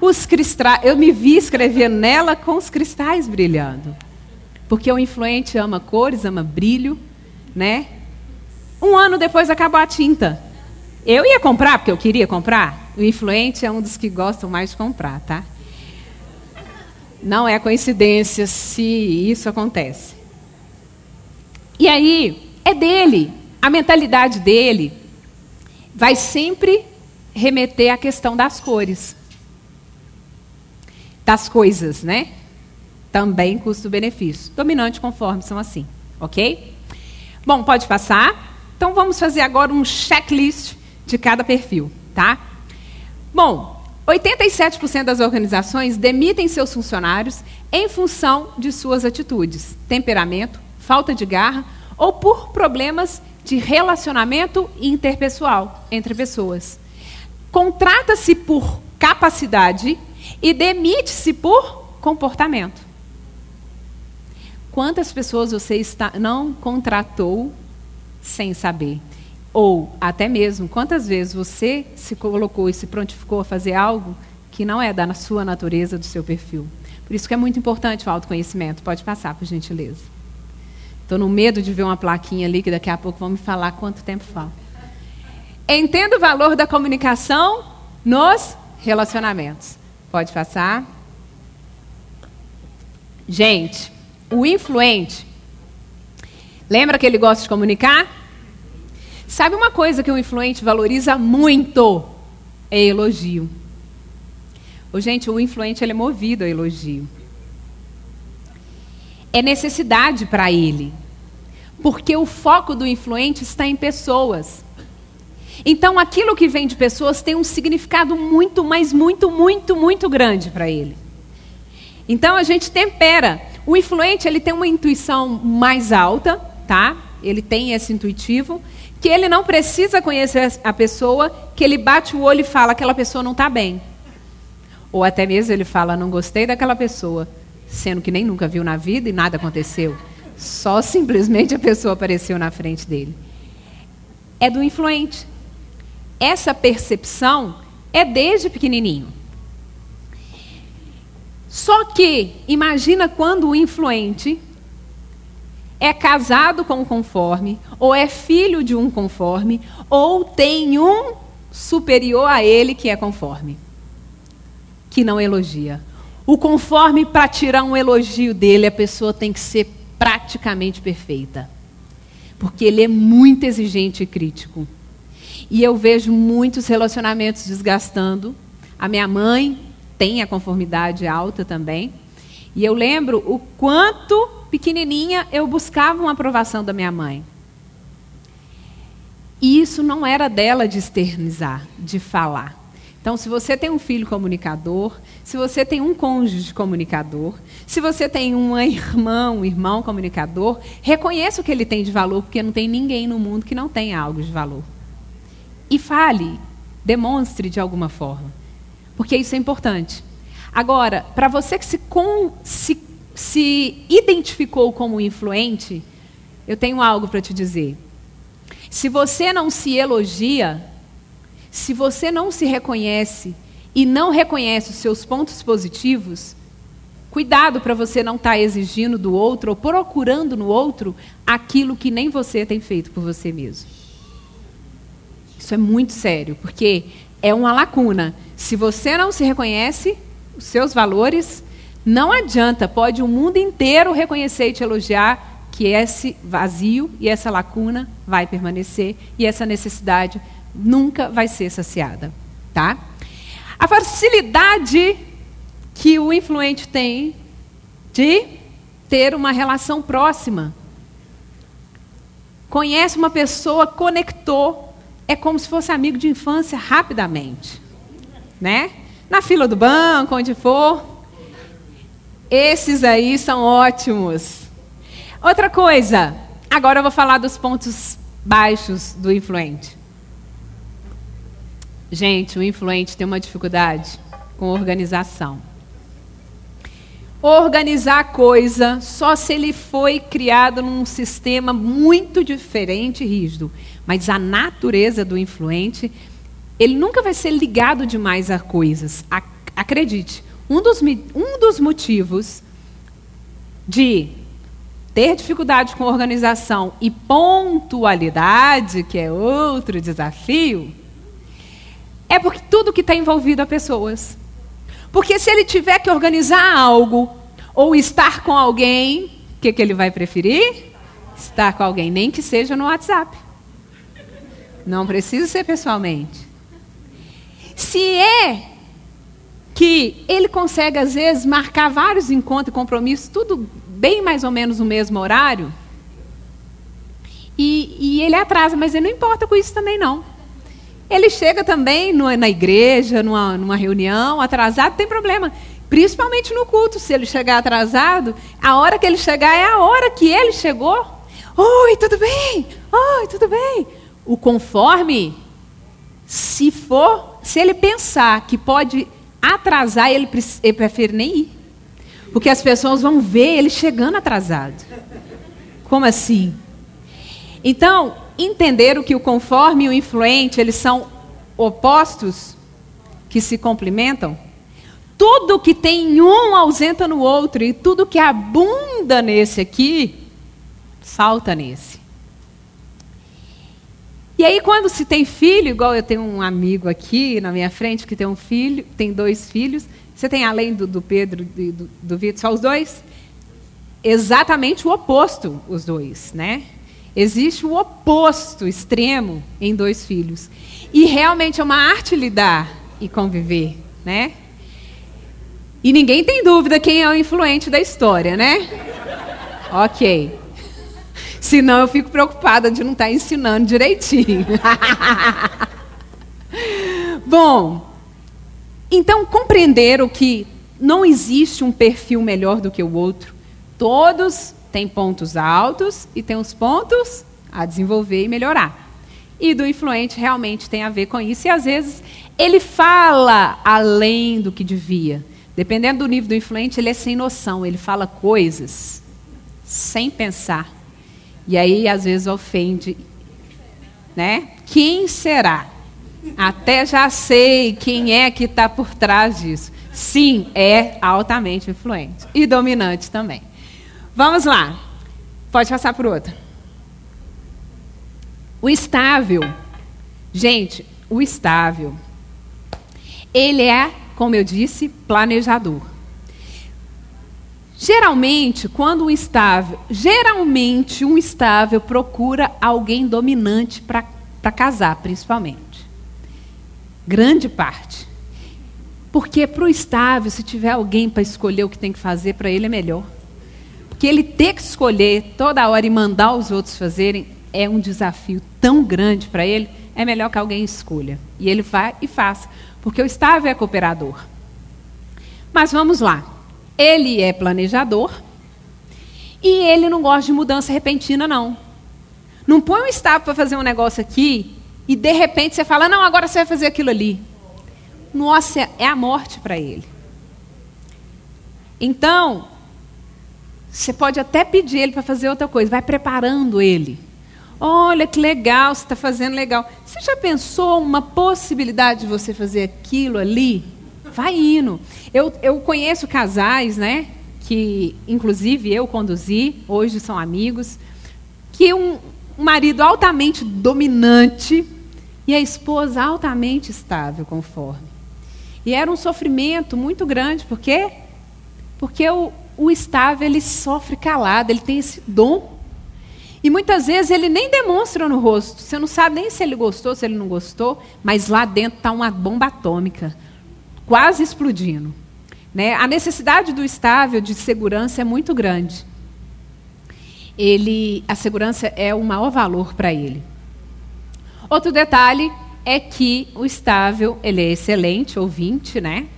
os cristais, eu me vi escrevendo nela com os cristais brilhando. Porque o influente ama cores, ama brilho, né? Um ano depois acabou a tinta. Eu ia comprar, porque eu queria comprar. O influente é um dos que gostam mais de comprar, tá? Não é coincidência se isso acontece. E aí, é dele. A mentalidade dele vai sempre remeter à questão das cores das coisas, né? Também custo-benefício. Dominante conforme são assim, ok? Bom, pode passar. Então vamos fazer agora um checklist de cada perfil, tá? Bom, 87% das organizações demitem seus funcionários em função de suas atitudes, temperamento, falta de garra ou por problemas de relacionamento interpessoal entre pessoas. Contrata-se por capacidade e demite-se por comportamento. Quantas pessoas você está, não contratou sem saber? Ou até mesmo, quantas vezes você se colocou e se prontificou a fazer algo que não é da sua natureza, do seu perfil? Por isso que é muito importante o autoconhecimento. Pode passar, por gentileza. Estou no medo de ver uma plaquinha ali que daqui a pouco vão me falar quanto tempo falta. Entenda o valor da comunicação nos relacionamentos. Pode passar. Gente, o influente, lembra que ele gosta de comunicar? Sabe uma coisa que o influente valoriza muito? É elogio. Ô, gente, o influente ele é movido a elogio. É necessidade para ele. Porque o foco do influente está em pessoas. Então, aquilo que vem de pessoas tem um significado muito, mas muito, muito, muito grande para ele. Então, a gente tempera. O influente, ele tem uma intuição mais alta, Ele tem esse intuitivo, que ele não precisa conhecer a pessoa, que ele bate o olho e fala, aquela pessoa não está bem. Ou até mesmo ele fala, não gostei daquela pessoa, sendo que nem nunca viu na vida e nada aconteceu. Só simplesmente a pessoa apareceu na frente dele. É do influente essa percepção é desde pequenininho. Só que, imagina quando o influente é casado com um conforme, ou é filho de um conforme, ou tem um superior a ele que é conforme, que não elogia. O conforme, para tirar um elogio dele, a pessoa tem que ser praticamente perfeita, porque ele é muito exigente e crítico. E eu vejo muitos relacionamentos desgastando. A minha mãe tem a conformidade alta também. E eu lembro o quanto pequenininha eu buscava uma aprovação da minha mãe. E isso não era dela de externizar, de falar. Então, se você tem um filho comunicador, se você tem um cônjuge comunicador, se você tem um irmão comunicador, reconheça o que ele tem de valor, porque não tem ninguém no mundo que não tenha algo de valor e fale, demonstre de alguma forma. Porque isso é importante. Agora, para você que se, com, se, se identificou como influente, eu tenho algo para te dizer. Se você não se elogia, se você não se reconhece e não reconhece os seus pontos positivos, cuidado para você não estar tá exigindo do outro ou procurando no outro aquilo que nem você tem feito por você mesmo. Isso é muito sério, porque é uma lacuna. Se você não se reconhece, os seus valores, não adianta, pode o mundo inteiro reconhecer e te elogiar que esse vazio e essa lacuna vai permanecer e essa necessidade nunca vai ser saciada, tá? A facilidade que o influente tem de ter uma relação próxima. Conhece uma pessoa, conectou, é como se fosse amigo de infância rapidamente. Né? Na fila do banco, onde for. Esses aí são ótimos. Outra coisa, agora eu vou falar dos pontos baixos do influente. Gente, o influente tem uma dificuldade com organização. Organizar coisa só se ele foi criado num sistema muito diferente e rígido. Mas a natureza do influente, ele nunca vai ser ligado demais a coisas. Acredite, um dos, um dos motivos de ter dificuldade com organização e pontualidade, que é outro desafio, é porque tudo que está envolvido a pessoas. Porque se ele tiver que organizar algo ou estar com alguém, o que, que ele vai preferir? Estar com alguém, nem que seja no WhatsApp. Não precisa ser pessoalmente. Se é que ele consegue, às vezes, marcar vários encontros e compromissos, tudo bem mais ou menos no mesmo horário, e, e ele atrasa, mas ele não importa com isso também, não. Ele chega também no, na igreja, numa, numa reunião, atrasado, tem problema. Principalmente no culto, se ele chegar atrasado, a hora que ele chegar é a hora que ele chegou. Oi, tudo bem? Oi, tudo bem? o conforme, se for, se ele pensar que pode atrasar, ele, ele prefere nem ir. Porque as pessoas vão ver ele chegando atrasado. Como assim? Então, entenderam que o conforme e o influente, eles são opostos que se complementam? Tudo que tem um ausenta no outro, e tudo que abunda nesse aqui Falta nesse. E aí, quando se tem filho, igual eu tenho um amigo aqui na minha frente que tem um filho, tem dois filhos. Você tem além do, do Pedro e do, do Vitor só os dois? Exatamente o oposto, os dois, né? Existe o oposto extremo em dois filhos. E realmente é uma arte lidar e conviver, né? E ninguém tem dúvida quem é o influente da história, né? Ok. Senão eu fico preocupada de não estar tá ensinando direitinho. [LAUGHS] Bom, então compreenderam que não existe um perfil melhor do que o outro. Todos têm pontos altos e têm os pontos a desenvolver e melhorar. E do influente realmente tem a ver com isso. E às vezes ele fala além do que devia. Dependendo do nível do influente, ele é sem noção. Ele fala coisas sem pensar e aí, às vezes, ofende. Né? Quem será? Até já sei quem é que está por trás disso. Sim, é altamente influente. E dominante também. Vamos lá. Pode passar por outra. O estável. Gente, o estável. Ele é, como eu disse, planejador. Geralmente, quando um estável, geralmente um estável procura alguém dominante para casar, principalmente. Grande parte. Porque para o estável, se tiver alguém para escolher o que tem que fazer, para ele é melhor. Porque ele ter que escolher toda hora e mandar os outros fazerem é um desafio tão grande para ele, é melhor que alguém escolha. E ele vai e faça. Porque o estável é cooperador. Mas vamos lá. Ele é planejador e ele não gosta de mudança repentina, não. Não põe um estado para fazer um negócio aqui e de repente você fala, não, agora você vai fazer aquilo ali. Nossa, é a morte para ele. Então, você pode até pedir ele para fazer outra coisa, vai preparando ele. Olha que legal, você está fazendo legal. Você já pensou uma possibilidade de você fazer aquilo ali? Vai indo. Eu, eu conheço casais, né? Que, inclusive, eu conduzi, hoje são amigos, que um, um marido altamente dominante e a esposa altamente estável, conforme. E era um sofrimento muito grande, por quê? Porque o, o estável, ele sofre calado, ele tem esse dom. E muitas vezes ele nem demonstra no rosto. Você não sabe nem se ele gostou, se ele não gostou, mas lá dentro está uma bomba atômica quase explodindo. Né? A necessidade do estável de segurança é muito grande. Ele, a segurança é o maior valor para ele. Outro detalhe é que o estável ele é excelente, ouvinte, né?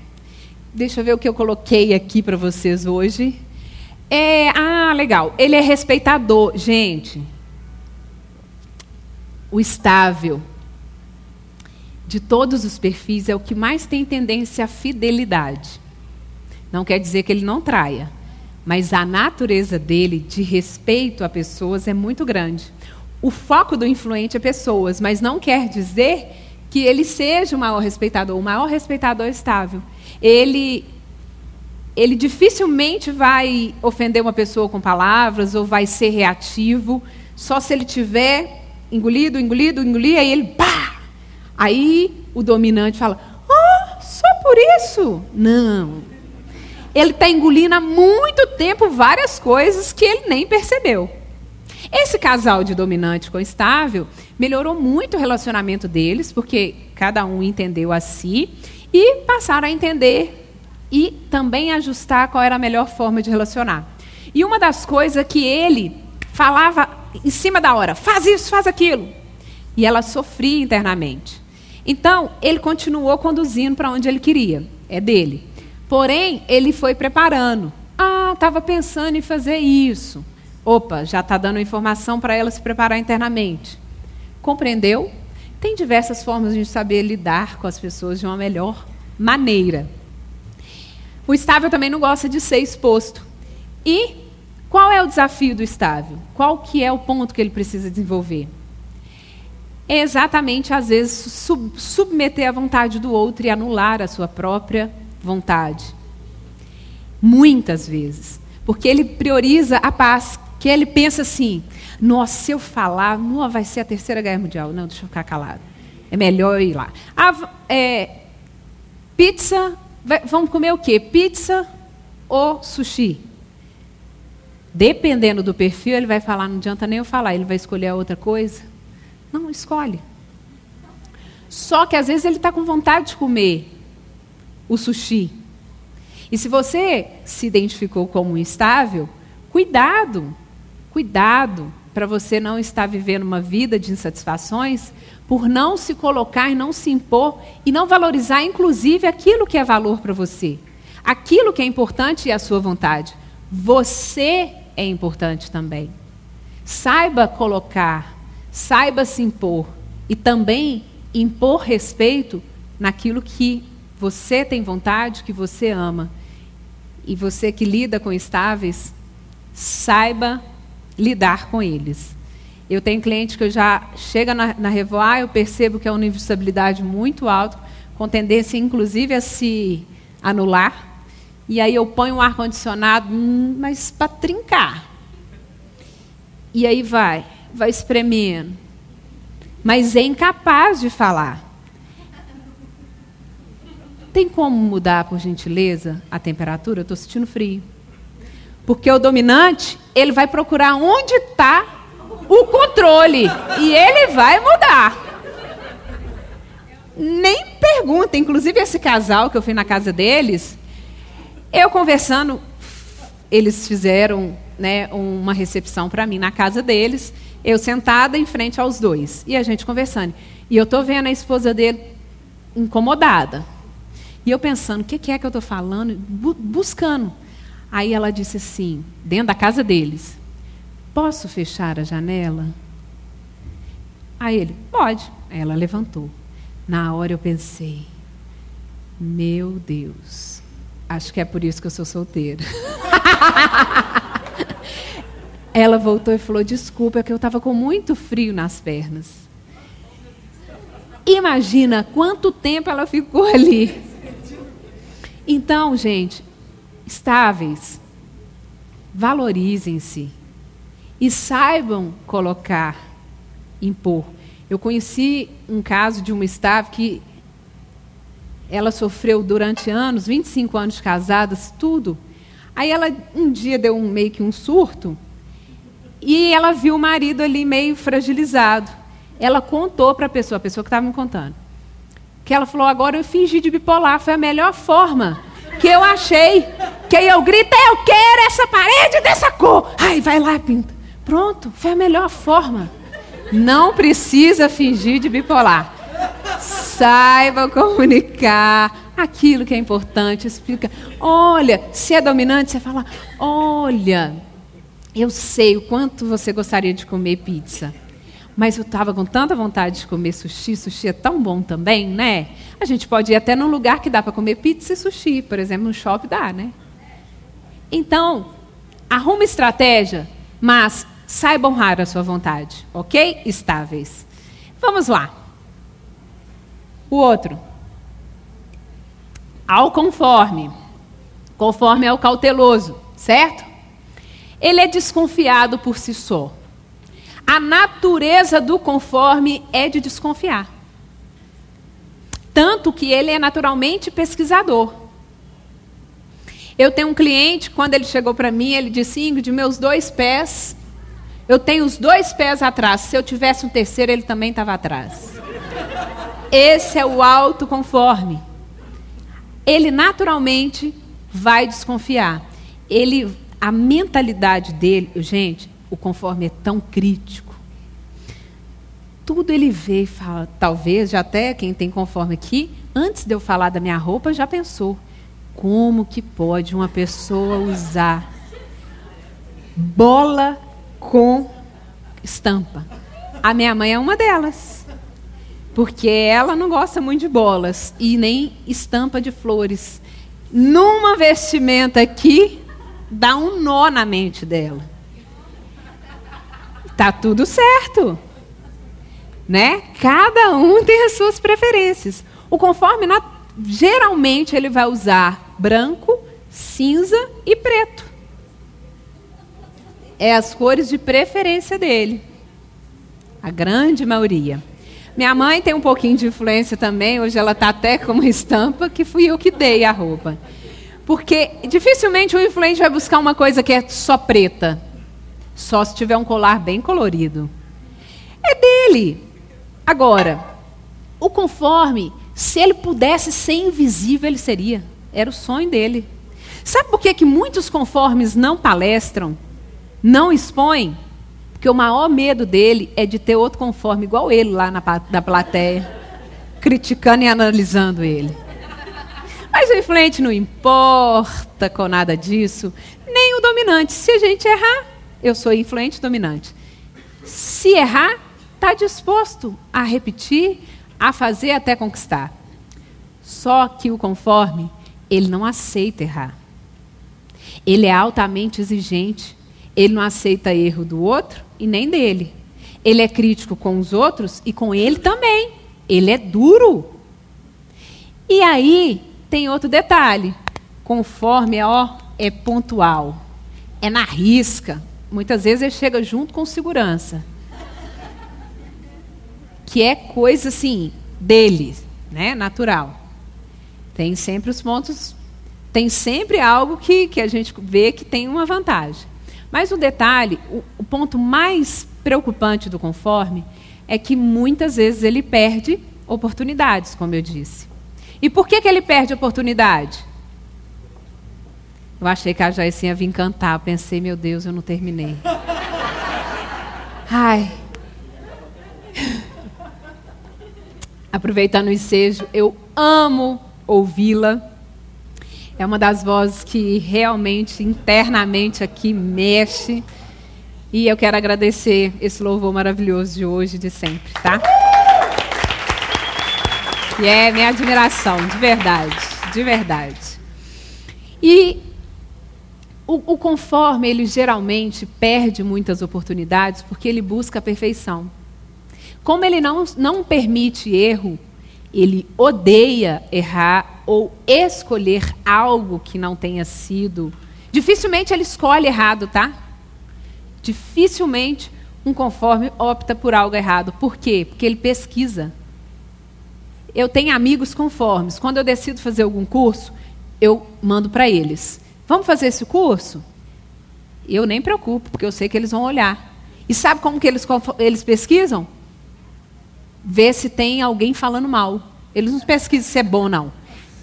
Deixa eu ver o que eu coloquei aqui para vocês hoje. É, ah, legal. Ele é respeitador, gente. O estável de todos os perfis, é o que mais tem tendência à fidelidade. Não quer dizer que ele não traia, mas a natureza dele de respeito a pessoas é muito grande. O foco do influente é pessoas, mas não quer dizer que ele seja o maior respeitador. O maior respeitador é estável. Ele ele dificilmente vai ofender uma pessoa com palavras ou vai ser reativo, só se ele tiver engolido, engolido, engolir, aí ele pá, Aí o dominante fala: Ah, só por isso? Não. Ele está engolindo há muito tempo várias coisas que ele nem percebeu. Esse casal de dominante com estável melhorou muito o relacionamento deles, porque cada um entendeu a si e passaram a entender e também ajustar qual era a melhor forma de relacionar. E uma das coisas que ele falava em cima da hora, faz isso, faz aquilo. E ela sofria internamente. Então, ele continuou conduzindo para onde ele queria, é dele. Porém, ele foi preparando. Ah, estava pensando em fazer isso. Opa, já está dando informação para ela se preparar internamente. Compreendeu? Tem diversas formas de saber lidar com as pessoas de uma melhor maneira. O estável também não gosta de ser exposto. E qual é o desafio do estável? Qual que é o ponto que ele precisa desenvolver? É exatamente, às vezes, sub submeter a vontade do outro e anular a sua própria vontade. Muitas vezes. Porque ele prioriza a paz. que ele pensa assim: nossa, se eu falar, não vai ser a terceira guerra mundial. Não, deixa eu ficar calado. É melhor ir lá. Ah, é, pizza, vai, vamos comer o quê? Pizza ou sushi? Dependendo do perfil, ele vai falar, não adianta nem eu falar, ele vai escolher a outra coisa. Não, escolhe. Só que às vezes ele está com vontade de comer o sushi. E se você se identificou como instável, cuidado, cuidado para você não estar vivendo uma vida de insatisfações por não se colocar e não se impor e não valorizar, inclusive, aquilo que é valor para você. Aquilo que é importante é a sua vontade. Você é importante também. Saiba colocar, saiba se impor e também impor respeito naquilo que você tem vontade, que você ama. E você que lida com estáveis, saiba lidar com eles. Eu tenho cliente que eu já chega na, na Revoar, eu percebo que é um nível de estabilidade muito alto, com tendência inclusive a se anular. E aí eu ponho um ar-condicionado, hum, mas para trincar. E aí vai, vai espremendo. Mas é incapaz de falar. Tem como mudar, por gentileza, a temperatura? Eu estou sentindo frio. Porque o dominante, ele vai procurar onde está o controle. E ele vai mudar. Nem pergunta. Inclusive, esse casal que eu fui na casa deles, eu conversando, eles fizeram né, uma recepção para mim na casa deles, eu sentada em frente aos dois, e a gente conversando. E eu estou vendo a esposa dele incomodada. E eu pensando, o que, que, é que eu estou falando? Bu buscando. Aí ela disse assim, dentro da casa deles: Posso fechar a janela? Aí ele: Pode. Aí ela levantou. Na hora eu pensei: Meu Deus, acho que é por isso que eu sou solteira. [LAUGHS] ela voltou e falou: Desculpa, é que eu estava com muito frio nas pernas. Imagina quanto tempo ela ficou ali. Então, gente, estáveis, valorizem-se e saibam colocar, impor. Eu conheci um caso de uma estável que ela sofreu durante anos, 25 anos casadas, tudo. Aí ela um dia deu um, meio que um surto e ela viu o marido ali meio fragilizado. Ela contou para a pessoa, a pessoa que estava me contando que ela falou, agora eu fingi de bipolar, foi a melhor forma que eu achei. Que eu grito, eu quero essa parede dessa cor. Ai, vai lá, pinta. Pronto, foi a melhor forma. Não precisa fingir de bipolar. Saiba comunicar aquilo que é importante, explica. Olha, se é dominante, você fala: "Olha, eu sei o quanto você gostaria de comer pizza. Mas eu estava com tanta vontade de comer sushi, sushi é tão bom também, né? A gente pode ir até num lugar que dá para comer pizza e sushi, por exemplo, no shopping dá, né? Então, arruma estratégia, mas saiba honrar a sua vontade, ok? Estáveis. Vamos lá. O outro. Ao conforme. Conforme é o cauteloso, certo? Ele é desconfiado por si só. A natureza do conforme é de desconfiar. Tanto que ele é naturalmente pesquisador. Eu tenho um cliente, quando ele chegou para mim, ele disse: Ingrid, meus dois pés, eu tenho os dois pés atrás. Se eu tivesse um terceiro, ele também estava atrás. Esse é o autoconforme. Ele naturalmente vai desconfiar. Ele, a mentalidade dele, gente, o conforme é tão crítico. Tudo ele vê e fala, talvez, já até quem tem conforme aqui, antes de eu falar da minha roupa, já pensou: como que pode uma pessoa usar bola com estampa? A minha mãe é uma delas. Porque ela não gosta muito de bolas e nem estampa de flores. Numa vestimenta aqui, dá um nó na mente dela. Tá tudo certo. Né? Cada um tem as suas preferências. O conforme, geralmente, ele vai usar branco, cinza e preto. é as cores de preferência dele. A grande maioria. Minha mãe tem um pouquinho de influência também, hoje ela está até com uma estampa que fui eu que dei a roupa. Porque dificilmente o influente vai buscar uma coisa que é só preta. Só se tiver um colar bem colorido. É dele. Agora, o conforme, se ele pudesse ser invisível, ele seria. Era o sonho dele. Sabe por que, que muitos conformes não palestram? Não expõem? Porque o maior medo dele é de ter outro conforme igual ele lá na, na plateia, criticando e analisando ele. Mas o influente não importa com nada disso, nem o dominante. Se a gente errar, eu sou influente dominante. Se errar, está disposto a repetir, a fazer até conquistar. Só que o conforme, ele não aceita errar. Ele é altamente exigente. Ele não aceita erro do outro e nem dele. Ele é crítico com os outros e com ele também. Ele é duro. E aí, tem outro detalhe. Conforme ó, é pontual. É na risca. Muitas vezes ele chega junto com segurança. Que é coisa assim, dele, né? Natural. Tem sempre os pontos. Tem sempre algo que, que a gente vê que tem uma vantagem. Mas o detalhe, o, o ponto mais preocupante do conforme é que muitas vezes ele perde oportunidades, como eu disse. E por que, que ele perde a oportunidade? Eu achei que a ia vir cantar. Pensei, meu Deus, eu não terminei. Ai. Aproveitando o ensejo, eu amo ouvi-la. É uma das vozes que realmente, internamente aqui, mexe. E eu quero agradecer esse louvor maravilhoso de hoje e de sempre, tá? E é minha admiração, de verdade, de verdade. E o, o, conforme, ele geralmente perde muitas oportunidades porque ele busca a perfeição. Como ele não, não permite erro, ele odeia errar ou escolher algo que não tenha sido. Dificilmente ele escolhe errado, tá? Dificilmente um conforme opta por algo errado. Por quê? Porque ele pesquisa eu tenho amigos conformes. Quando eu decido fazer algum curso, eu mando para eles. Vamos fazer esse curso? Eu nem preocupo, porque eu sei que eles vão olhar. E sabe como que eles, eles pesquisam? Ver se tem alguém falando mal. Eles não pesquisam se é bom ou não.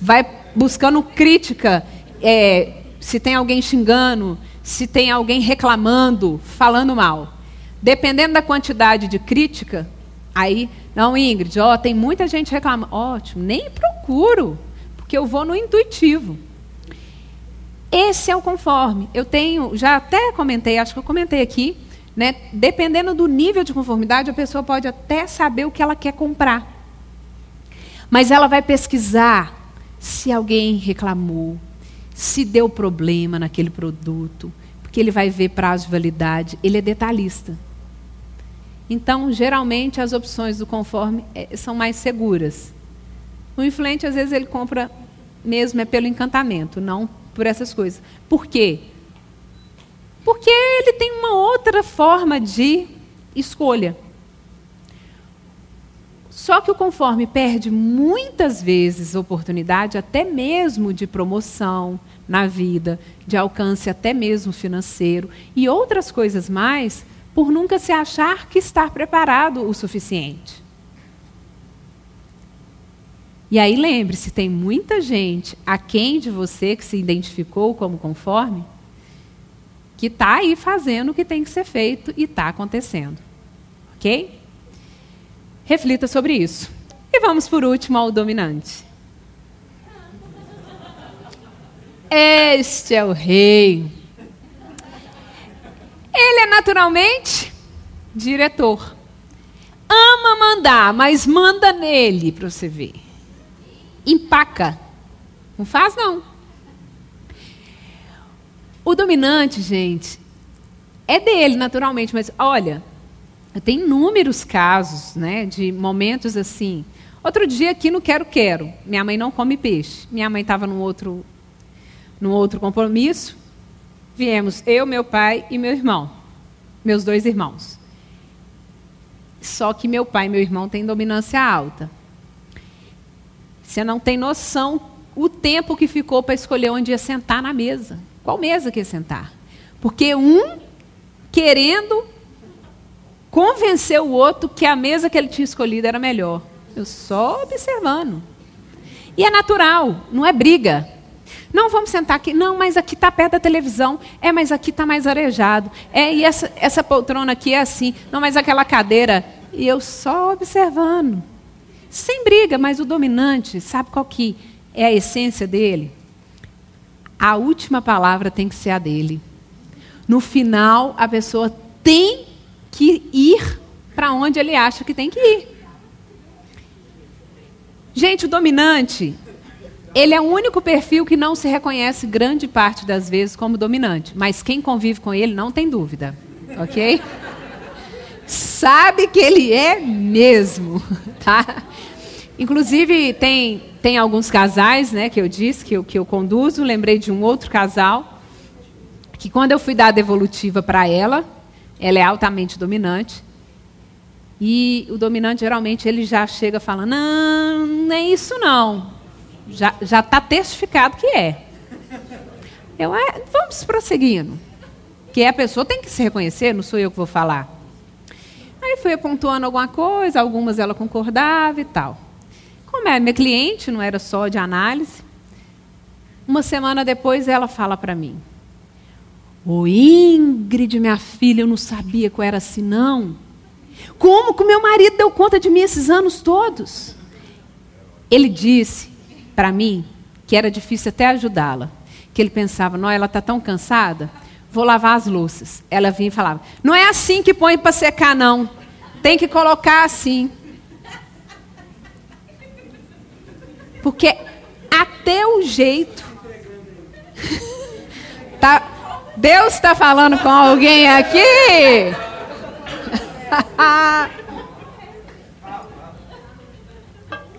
Vai buscando crítica, é, se tem alguém xingando, se tem alguém reclamando, falando mal. Dependendo da quantidade de crítica, aí não, Ingrid, ó, tem muita gente reclamando. Ótimo, nem procuro, porque eu vou no intuitivo. Esse é o conforme. Eu tenho, já até comentei, acho que eu comentei aqui, né? Dependendo do nível de conformidade, a pessoa pode até saber o que ela quer comprar. Mas ela vai pesquisar se alguém reclamou, se deu problema naquele produto, porque ele vai ver prazo de validade, ele é detalhista. Então, geralmente, as opções do conforme é, são mais seguras. O influente, às vezes, ele compra mesmo é pelo encantamento, não por essas coisas. Por quê? Porque ele tem uma outra forma de escolha. Só que o conforme perde muitas vezes oportunidade, até mesmo de promoção na vida, de alcance até mesmo financeiro e outras coisas mais, por nunca se achar que está preparado o suficiente. E aí lembre-se, tem muita gente aquém de você que se identificou como conforme, que está aí fazendo o que tem que ser feito e está acontecendo. Ok? Reflita sobre isso. E vamos por último ao dominante. Este é o rei. Ele é naturalmente diretor. Ama mandar, mas manda nele para você ver. Empaca. Não faz, não. O dominante, gente, é dele, naturalmente, mas olha, tem inúmeros casos né, de momentos assim. Outro dia aqui no Quero Quero, minha mãe não come peixe. Minha mãe estava num outro, num outro compromisso. Viemos eu, meu pai e meu irmão. meus dois irmãos. Só que meu pai e meu irmão têm dominância alta. Você não tem noção o tempo que ficou para escolher onde ia sentar na mesa. Qual mesa que ia sentar? Porque um querendo convencer o outro que a mesa que ele tinha escolhido era melhor. Eu só observando. E é natural, não é briga. Não, vamos sentar aqui. Não, mas aqui está perto da televisão. É, mas aqui está mais arejado. É, e essa, essa poltrona aqui é assim. Não, mas aquela cadeira. E eu só observando. Sem briga, mas o dominante, sabe qual que é a essência dele? A última palavra tem que ser a dele. No final, a pessoa tem que ir para onde ele acha que tem que ir. Gente, o dominante, ele é o único perfil que não se reconhece grande parte das vezes como dominante, mas quem convive com ele não tem dúvida, ok? Sabe que ele é mesmo, [LAUGHS] tá? Inclusive tem tem alguns casais, né, que eu disse que eu, que eu conduzo. Lembrei de um outro casal que quando eu fui dar a devolutiva para ela, ela é altamente dominante. E o dominante, geralmente, ele já chega falando: não, não é isso não. Já está testificado que é. Eu, é, vamos prosseguindo. Que a pessoa tem que se reconhecer, não sou eu que vou falar. Aí fui pontuando alguma coisa, algumas ela concordava e tal. Como é minha cliente, não era só de análise. Uma semana depois ela fala para mim: Ô Ingrid, minha filha, eu não sabia que eu era assim, não. Como que meu marido deu conta de mim esses anos todos? Ele disse para mim que era difícil até ajudá-la. Que ele pensava, não, ela está tão cansada, vou lavar as louças. Ela vinha e falava, não é assim que põe para secar, não. Tem que colocar assim. Porque até o jeito. [LAUGHS] tá, Deus está falando com alguém aqui? [LAUGHS]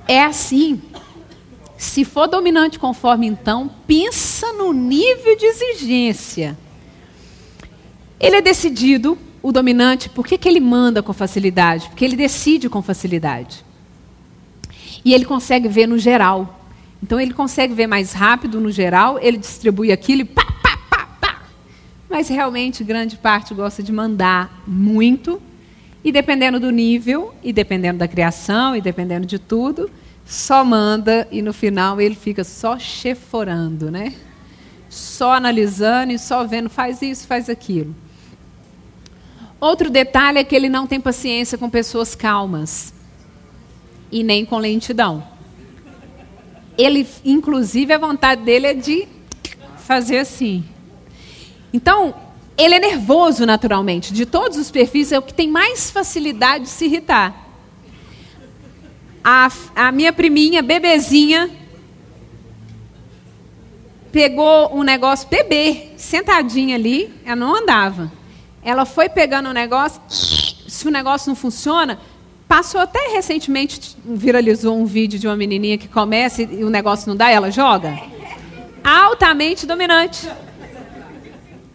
é assim. Se for dominante conforme então, pensa no nível de exigência. Ele é decidido, o dominante, por que, ele manda com facilidade? Porque ele decide com facilidade. E ele consegue ver no geral. Então ele consegue ver mais rápido no geral, ele distribui aquilo e pá, pá, pá, pá. Mas realmente grande parte gosta de mandar muito. E dependendo do nível, e dependendo da criação, e dependendo de tudo, só manda e no final ele fica só cheforando, né? Só analisando e só vendo, faz isso, faz aquilo. Outro detalhe é que ele não tem paciência com pessoas calmas e nem com lentidão. Ele, inclusive, a vontade dele é de fazer assim. Então, ele é nervoso naturalmente. De todos os perfis, é o que tem mais facilidade de se irritar a, a minha priminha, bebezinha, pegou um negócio, bebê, sentadinha ali, ela não andava. Ela foi pegando o negócio, se o negócio não funciona, passou até recentemente, viralizou um vídeo de uma menininha que começa e o negócio não dá, ela joga. Altamente dominante.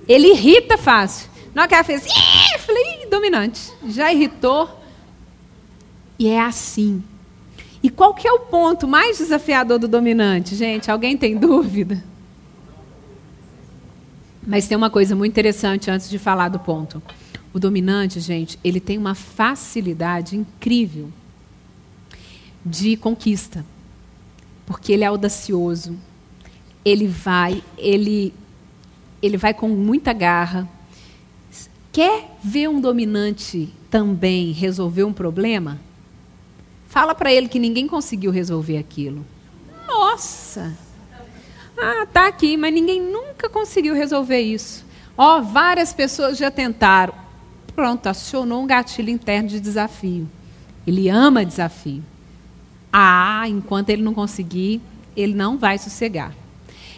Ele irrita fácil. Na hora que ela fez, Ih! falei, dominante. Já irritou. E é assim. E qual que é o ponto mais desafiador do dominante, gente? Alguém tem [LAUGHS] dúvida? Mas tem uma coisa muito interessante antes de falar do ponto. O dominante, gente, ele tem uma facilidade incrível de conquista. Porque ele é audacioso. Ele vai, ele ele vai com muita garra. Quer ver um dominante também resolver um problema? Fala para ele que ninguém conseguiu resolver aquilo. Nossa! Ah, tá aqui, mas ninguém nunca conseguiu resolver isso. Ó, oh, várias pessoas já tentaram. Pronto, acionou um gatilho interno de desafio. Ele ama desafio. Ah, enquanto ele não conseguir, ele não vai sossegar.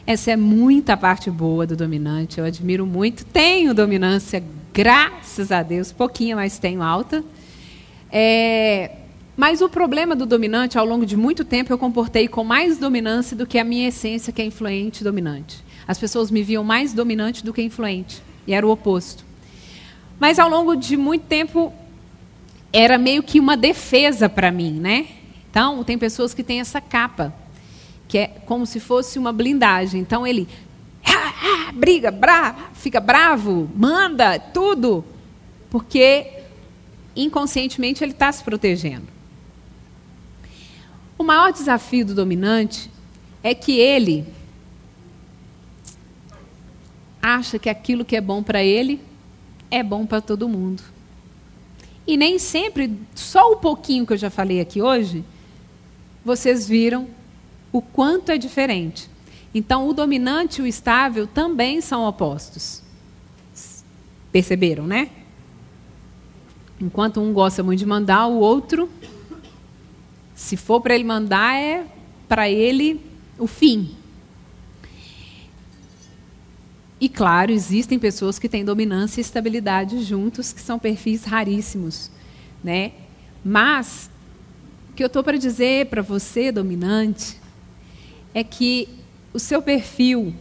Essa é muita parte boa do dominante. Eu admiro muito. Tenho dominância, graças a Deus, pouquinho, mas tenho alta. É, mas o problema do dominante, ao longo de muito tempo, eu comportei com mais dominância do que a minha essência, que é influente e dominante. As pessoas me viam mais dominante do que influente. E era o oposto. Mas ao longo de muito tempo era meio que uma defesa para mim, né? Então, tem pessoas que têm essa capa, que é como se fosse uma blindagem. Então ele ah, ah, briga, bra, fica bravo, manda tudo, porque inconscientemente ele está se protegendo. O maior desafio do dominante é que ele acha que aquilo que é bom para ele é bom para todo mundo. E nem sempre, só o pouquinho que eu já falei aqui hoje, vocês viram o quanto é diferente. Então, o dominante e o estável também são opostos. Perceberam, né? Enquanto um gosta muito de mandar, o outro, se for para ele mandar, é para ele o fim. E claro, existem pessoas que têm dominância e estabilidade juntos, que são perfis raríssimos, né? Mas o que eu estou para dizer para você, dominante, é que o seu perfil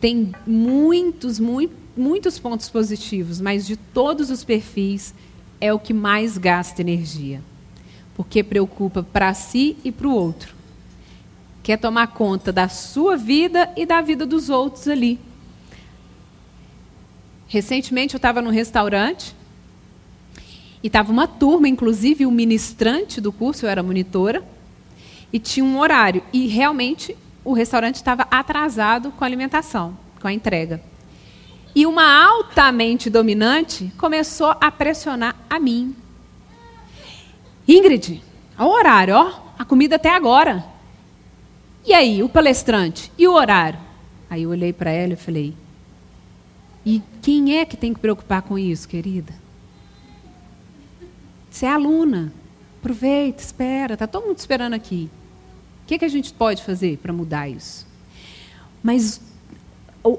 tem muitos, muitos muitos pontos positivos, mas de todos os perfis é o que mais gasta energia. Porque preocupa para si e para o outro. Quer tomar conta da sua vida e da vida dos outros ali. Recentemente eu estava num restaurante e estava uma turma, inclusive o ministrante do curso, eu era monitora, e tinha um horário. E realmente o restaurante estava atrasado com a alimentação, com a entrega. E uma altamente dominante começou a pressionar a mim. Ingrid, o horário, ó, a comida até agora. E aí, o palestrante? E o horário? Aí eu olhei para ela e falei: E quem é que tem que preocupar com isso, querida? Você é aluna. Aproveita, espera, está todo mundo esperando aqui. O que, que a gente pode fazer para mudar isso? Mas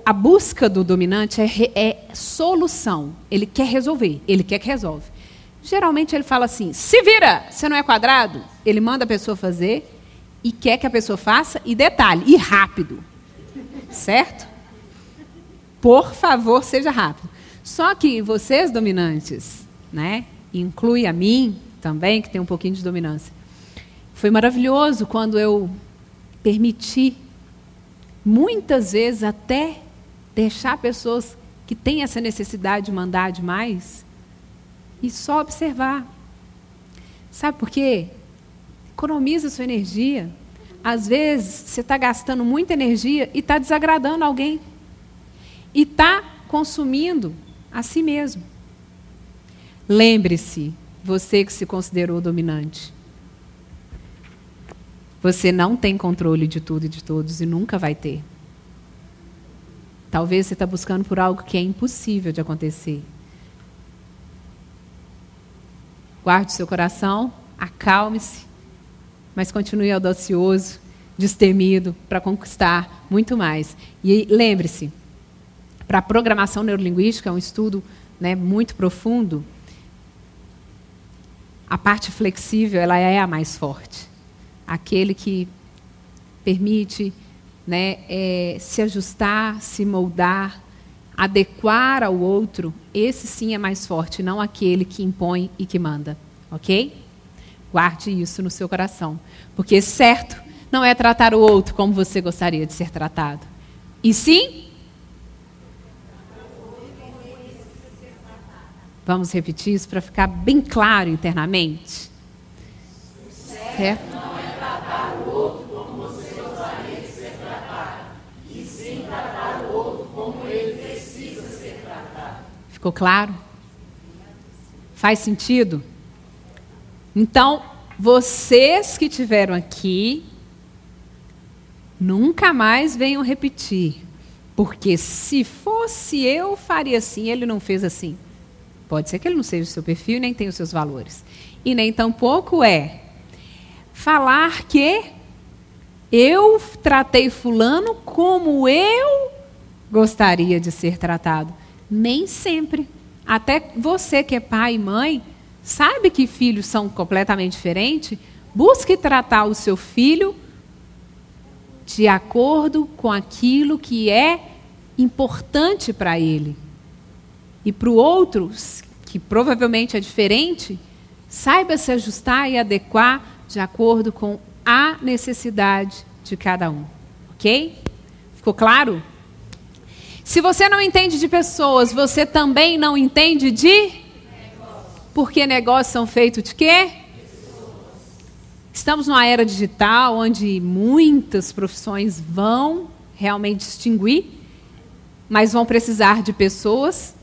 a busca do dominante é, é, solução. Ele quer resolver, ele quer que resolve. Geralmente ele fala assim: se vira, você não é quadrado. Ele manda a pessoa fazer e quer que a pessoa faça, e detalhe, e rápido. Certo? Por favor, seja rápido. Só que vocês, dominantes, né, inclui a mim também, que tem um pouquinho de dominância. Foi maravilhoso quando eu permiti muitas vezes até deixar pessoas que têm essa necessidade de mandar demais e só observar. Sabe por quê? Economiza sua energia. Às vezes você está gastando muita energia e está desagradando alguém. E está consumindo a si mesmo. Lembre-se, você que se considerou dominante. Você não tem controle de tudo e de todos e nunca vai ter. Talvez você está buscando por algo que é impossível de acontecer. Guarde seu coração, acalme-se, mas continue audacioso, destemido para conquistar muito mais. E lembre-se, para a programação neurolinguística, é um estudo né, muito profundo, a parte flexível ela é a mais forte aquele que permite né, é, se ajustar, se moldar, adequar ao outro, esse sim é mais forte, não aquele que impõe e que manda. Ok? Guarde isso no seu coração. Porque certo não é tratar o outro como você gostaria de ser tratado. E sim. Vamos repetir isso para ficar bem claro internamente. Certo? Ficou claro? Faz sentido? Então, vocês que tiveram aqui, nunca mais venham repetir. Porque se fosse eu, faria assim, ele não fez assim. Pode ser que ele não seja o seu perfil, nem tenha os seus valores. E nem tampouco é falar que eu tratei fulano como eu gostaria de ser tratado. Nem sempre. Até você que é pai e mãe, sabe que filhos são completamente diferentes? Busque tratar o seu filho de acordo com aquilo que é importante para ele. e para o outro, que provavelmente é diferente, saiba se ajustar e adequar de acordo com a necessidade de cada um. Ok? Ficou claro? Se você não entende de pessoas, você também não entende de? Porque negócios são feitos de quê? Estamos numa era digital onde muitas profissões vão realmente extinguir, mas vão precisar de pessoas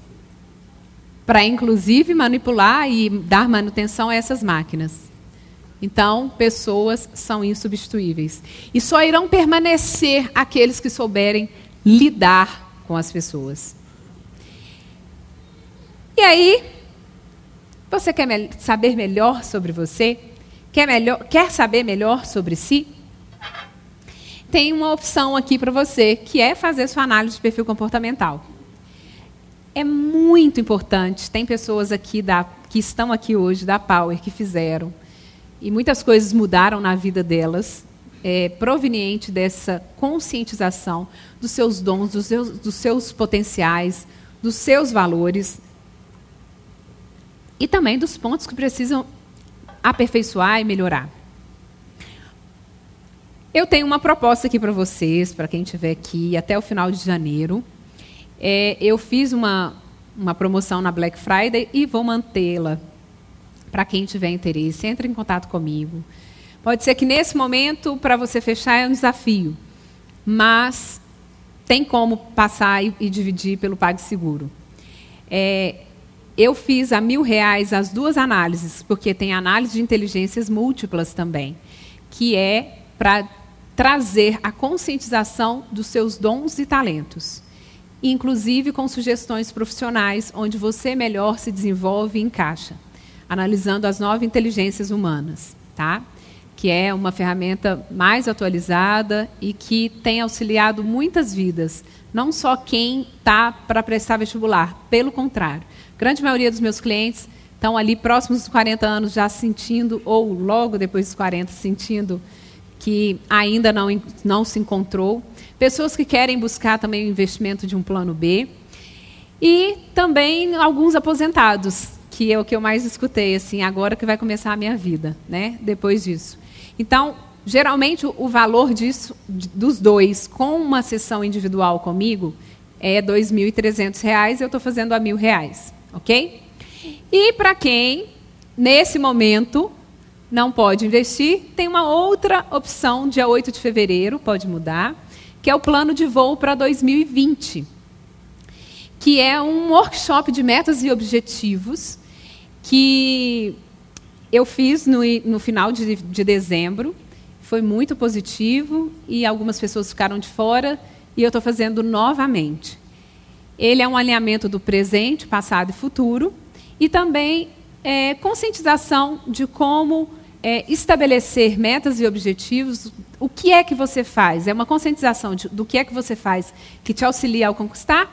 para, inclusive, manipular e dar manutenção a essas máquinas. Então, pessoas são insubstituíveis. E só irão permanecer aqueles que souberem lidar com as pessoas. E aí, você quer me saber melhor sobre você? Quer, melhor, quer saber melhor sobre si? Tem uma opção aqui para você, que é fazer sua análise de perfil comportamental. É muito importante. Tem pessoas aqui da, que estão aqui hoje da Power que fizeram. E muitas coisas mudaram na vida delas, é, proveniente dessa conscientização dos seus dons, dos seus, dos seus potenciais, dos seus valores e também dos pontos que precisam aperfeiçoar e melhorar. Eu tenho uma proposta aqui para vocês, para quem estiver aqui até o final de janeiro. É, eu fiz uma, uma promoção na Black Friday e vou mantê-la para quem tiver interesse. Entre em contato comigo. Pode ser que nesse momento, para você fechar, é um desafio, mas tem como passar e, e dividir pelo PagSeguro. É, eu fiz a mil reais as duas análises, porque tem análise de inteligências múltiplas também, que é para trazer a conscientização dos seus dons e talentos, inclusive com sugestões profissionais onde você melhor se desenvolve e encaixa, analisando as nove inteligências humanas, tá? Que é uma ferramenta mais atualizada e que tem auxiliado muitas vidas, não só quem está para prestar vestibular, pelo contrário grande maioria dos meus clientes estão ali próximos dos 40 anos já sentindo, ou logo depois dos 40, sentindo que ainda não, não se encontrou. Pessoas que querem buscar também o investimento de um plano B. E também alguns aposentados, que é o que eu mais escutei, assim, agora que vai começar a minha vida, né? depois disso. Então, geralmente, o valor disso, dos dois, com uma sessão individual comigo, é R$ 2.300, eu estou fazendo a R$ 1.000 ok? E para quem, nesse momento, não pode investir, tem uma outra opção, dia 8 de fevereiro, pode mudar, que é o plano de voo para 2020, que é um workshop de metas e objetivos que eu fiz no, no final de, de dezembro. Foi muito positivo e algumas pessoas ficaram de fora e eu estou fazendo novamente. Ele é um alinhamento do presente, passado e futuro, e também é, conscientização de como é, estabelecer metas e objetivos. O que é que você faz? É uma conscientização de, do que é que você faz que te auxilia ao conquistar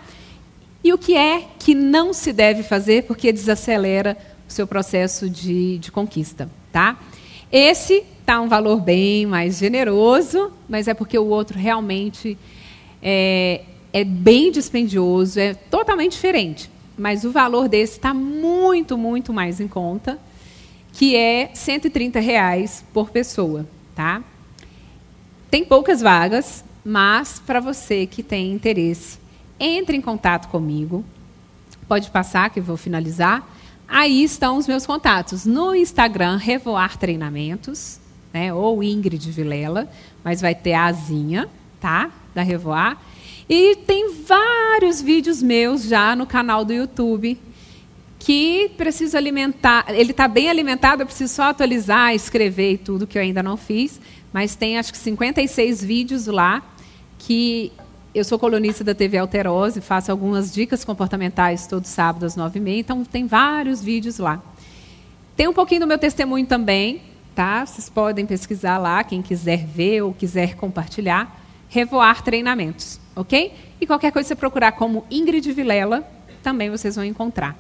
e o que é que não se deve fazer porque desacelera o seu processo de, de conquista. Tá? Esse está um valor bem mais generoso, mas é porque o outro realmente é, é bem dispendioso, é totalmente diferente. Mas o valor desse está muito, muito mais em conta, que é 130 reais por pessoa. Tá? Tem poucas vagas, mas para você que tem interesse, entre em contato comigo. Pode passar, que eu vou finalizar. Aí estão os meus contatos. No Instagram, Revoar Treinamentos, né, ou Ingrid Vilela, mas vai ter a asinha, tá? Da Revoar. E tem vários vídeos meus já no canal do YouTube que preciso alimentar. Ele está bem alimentado, eu preciso só atualizar, escrever e tudo que eu ainda não fiz. Mas tem acho que 56 vídeos lá que eu sou colunista da TV Alterose, faço algumas dicas comportamentais todo sábado às 9h30, então tem vários vídeos lá. Tem um pouquinho do meu testemunho também, tá? Vocês podem pesquisar lá, quem quiser ver ou quiser compartilhar. Revoar Treinamentos ok? E qualquer coisa você procurar como Ingrid Vilela, também vocês vão encontrar.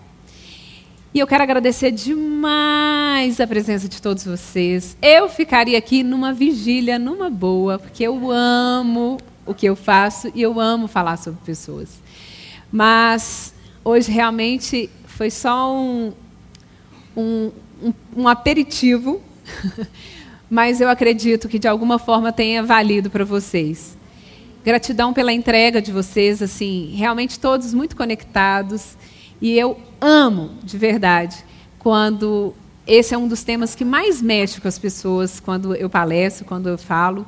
E eu quero agradecer demais a presença de todos vocês. Eu ficaria aqui numa vigília, numa boa, porque eu amo o que eu faço e eu amo falar sobre pessoas. Mas hoje realmente foi só um, um, um, um aperitivo, [LAUGHS] mas eu acredito que de alguma forma tenha valido para vocês. Gratidão pela entrega de vocês, assim, realmente todos muito conectados. E eu amo, de verdade, quando esse é um dos temas que mais mexe com as pessoas quando eu palestro, quando eu falo.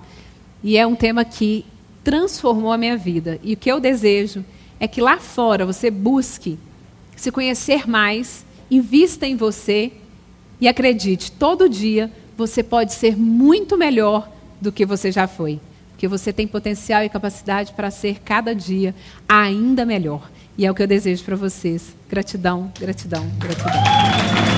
E é um tema que transformou a minha vida. E o que eu desejo é que lá fora você busque se conhecer mais, invista em você e acredite, todo dia você pode ser muito melhor do que você já foi. Porque você tem potencial e capacidade para ser cada dia ainda melhor. E é o que eu desejo para vocês. Gratidão, gratidão, gratidão.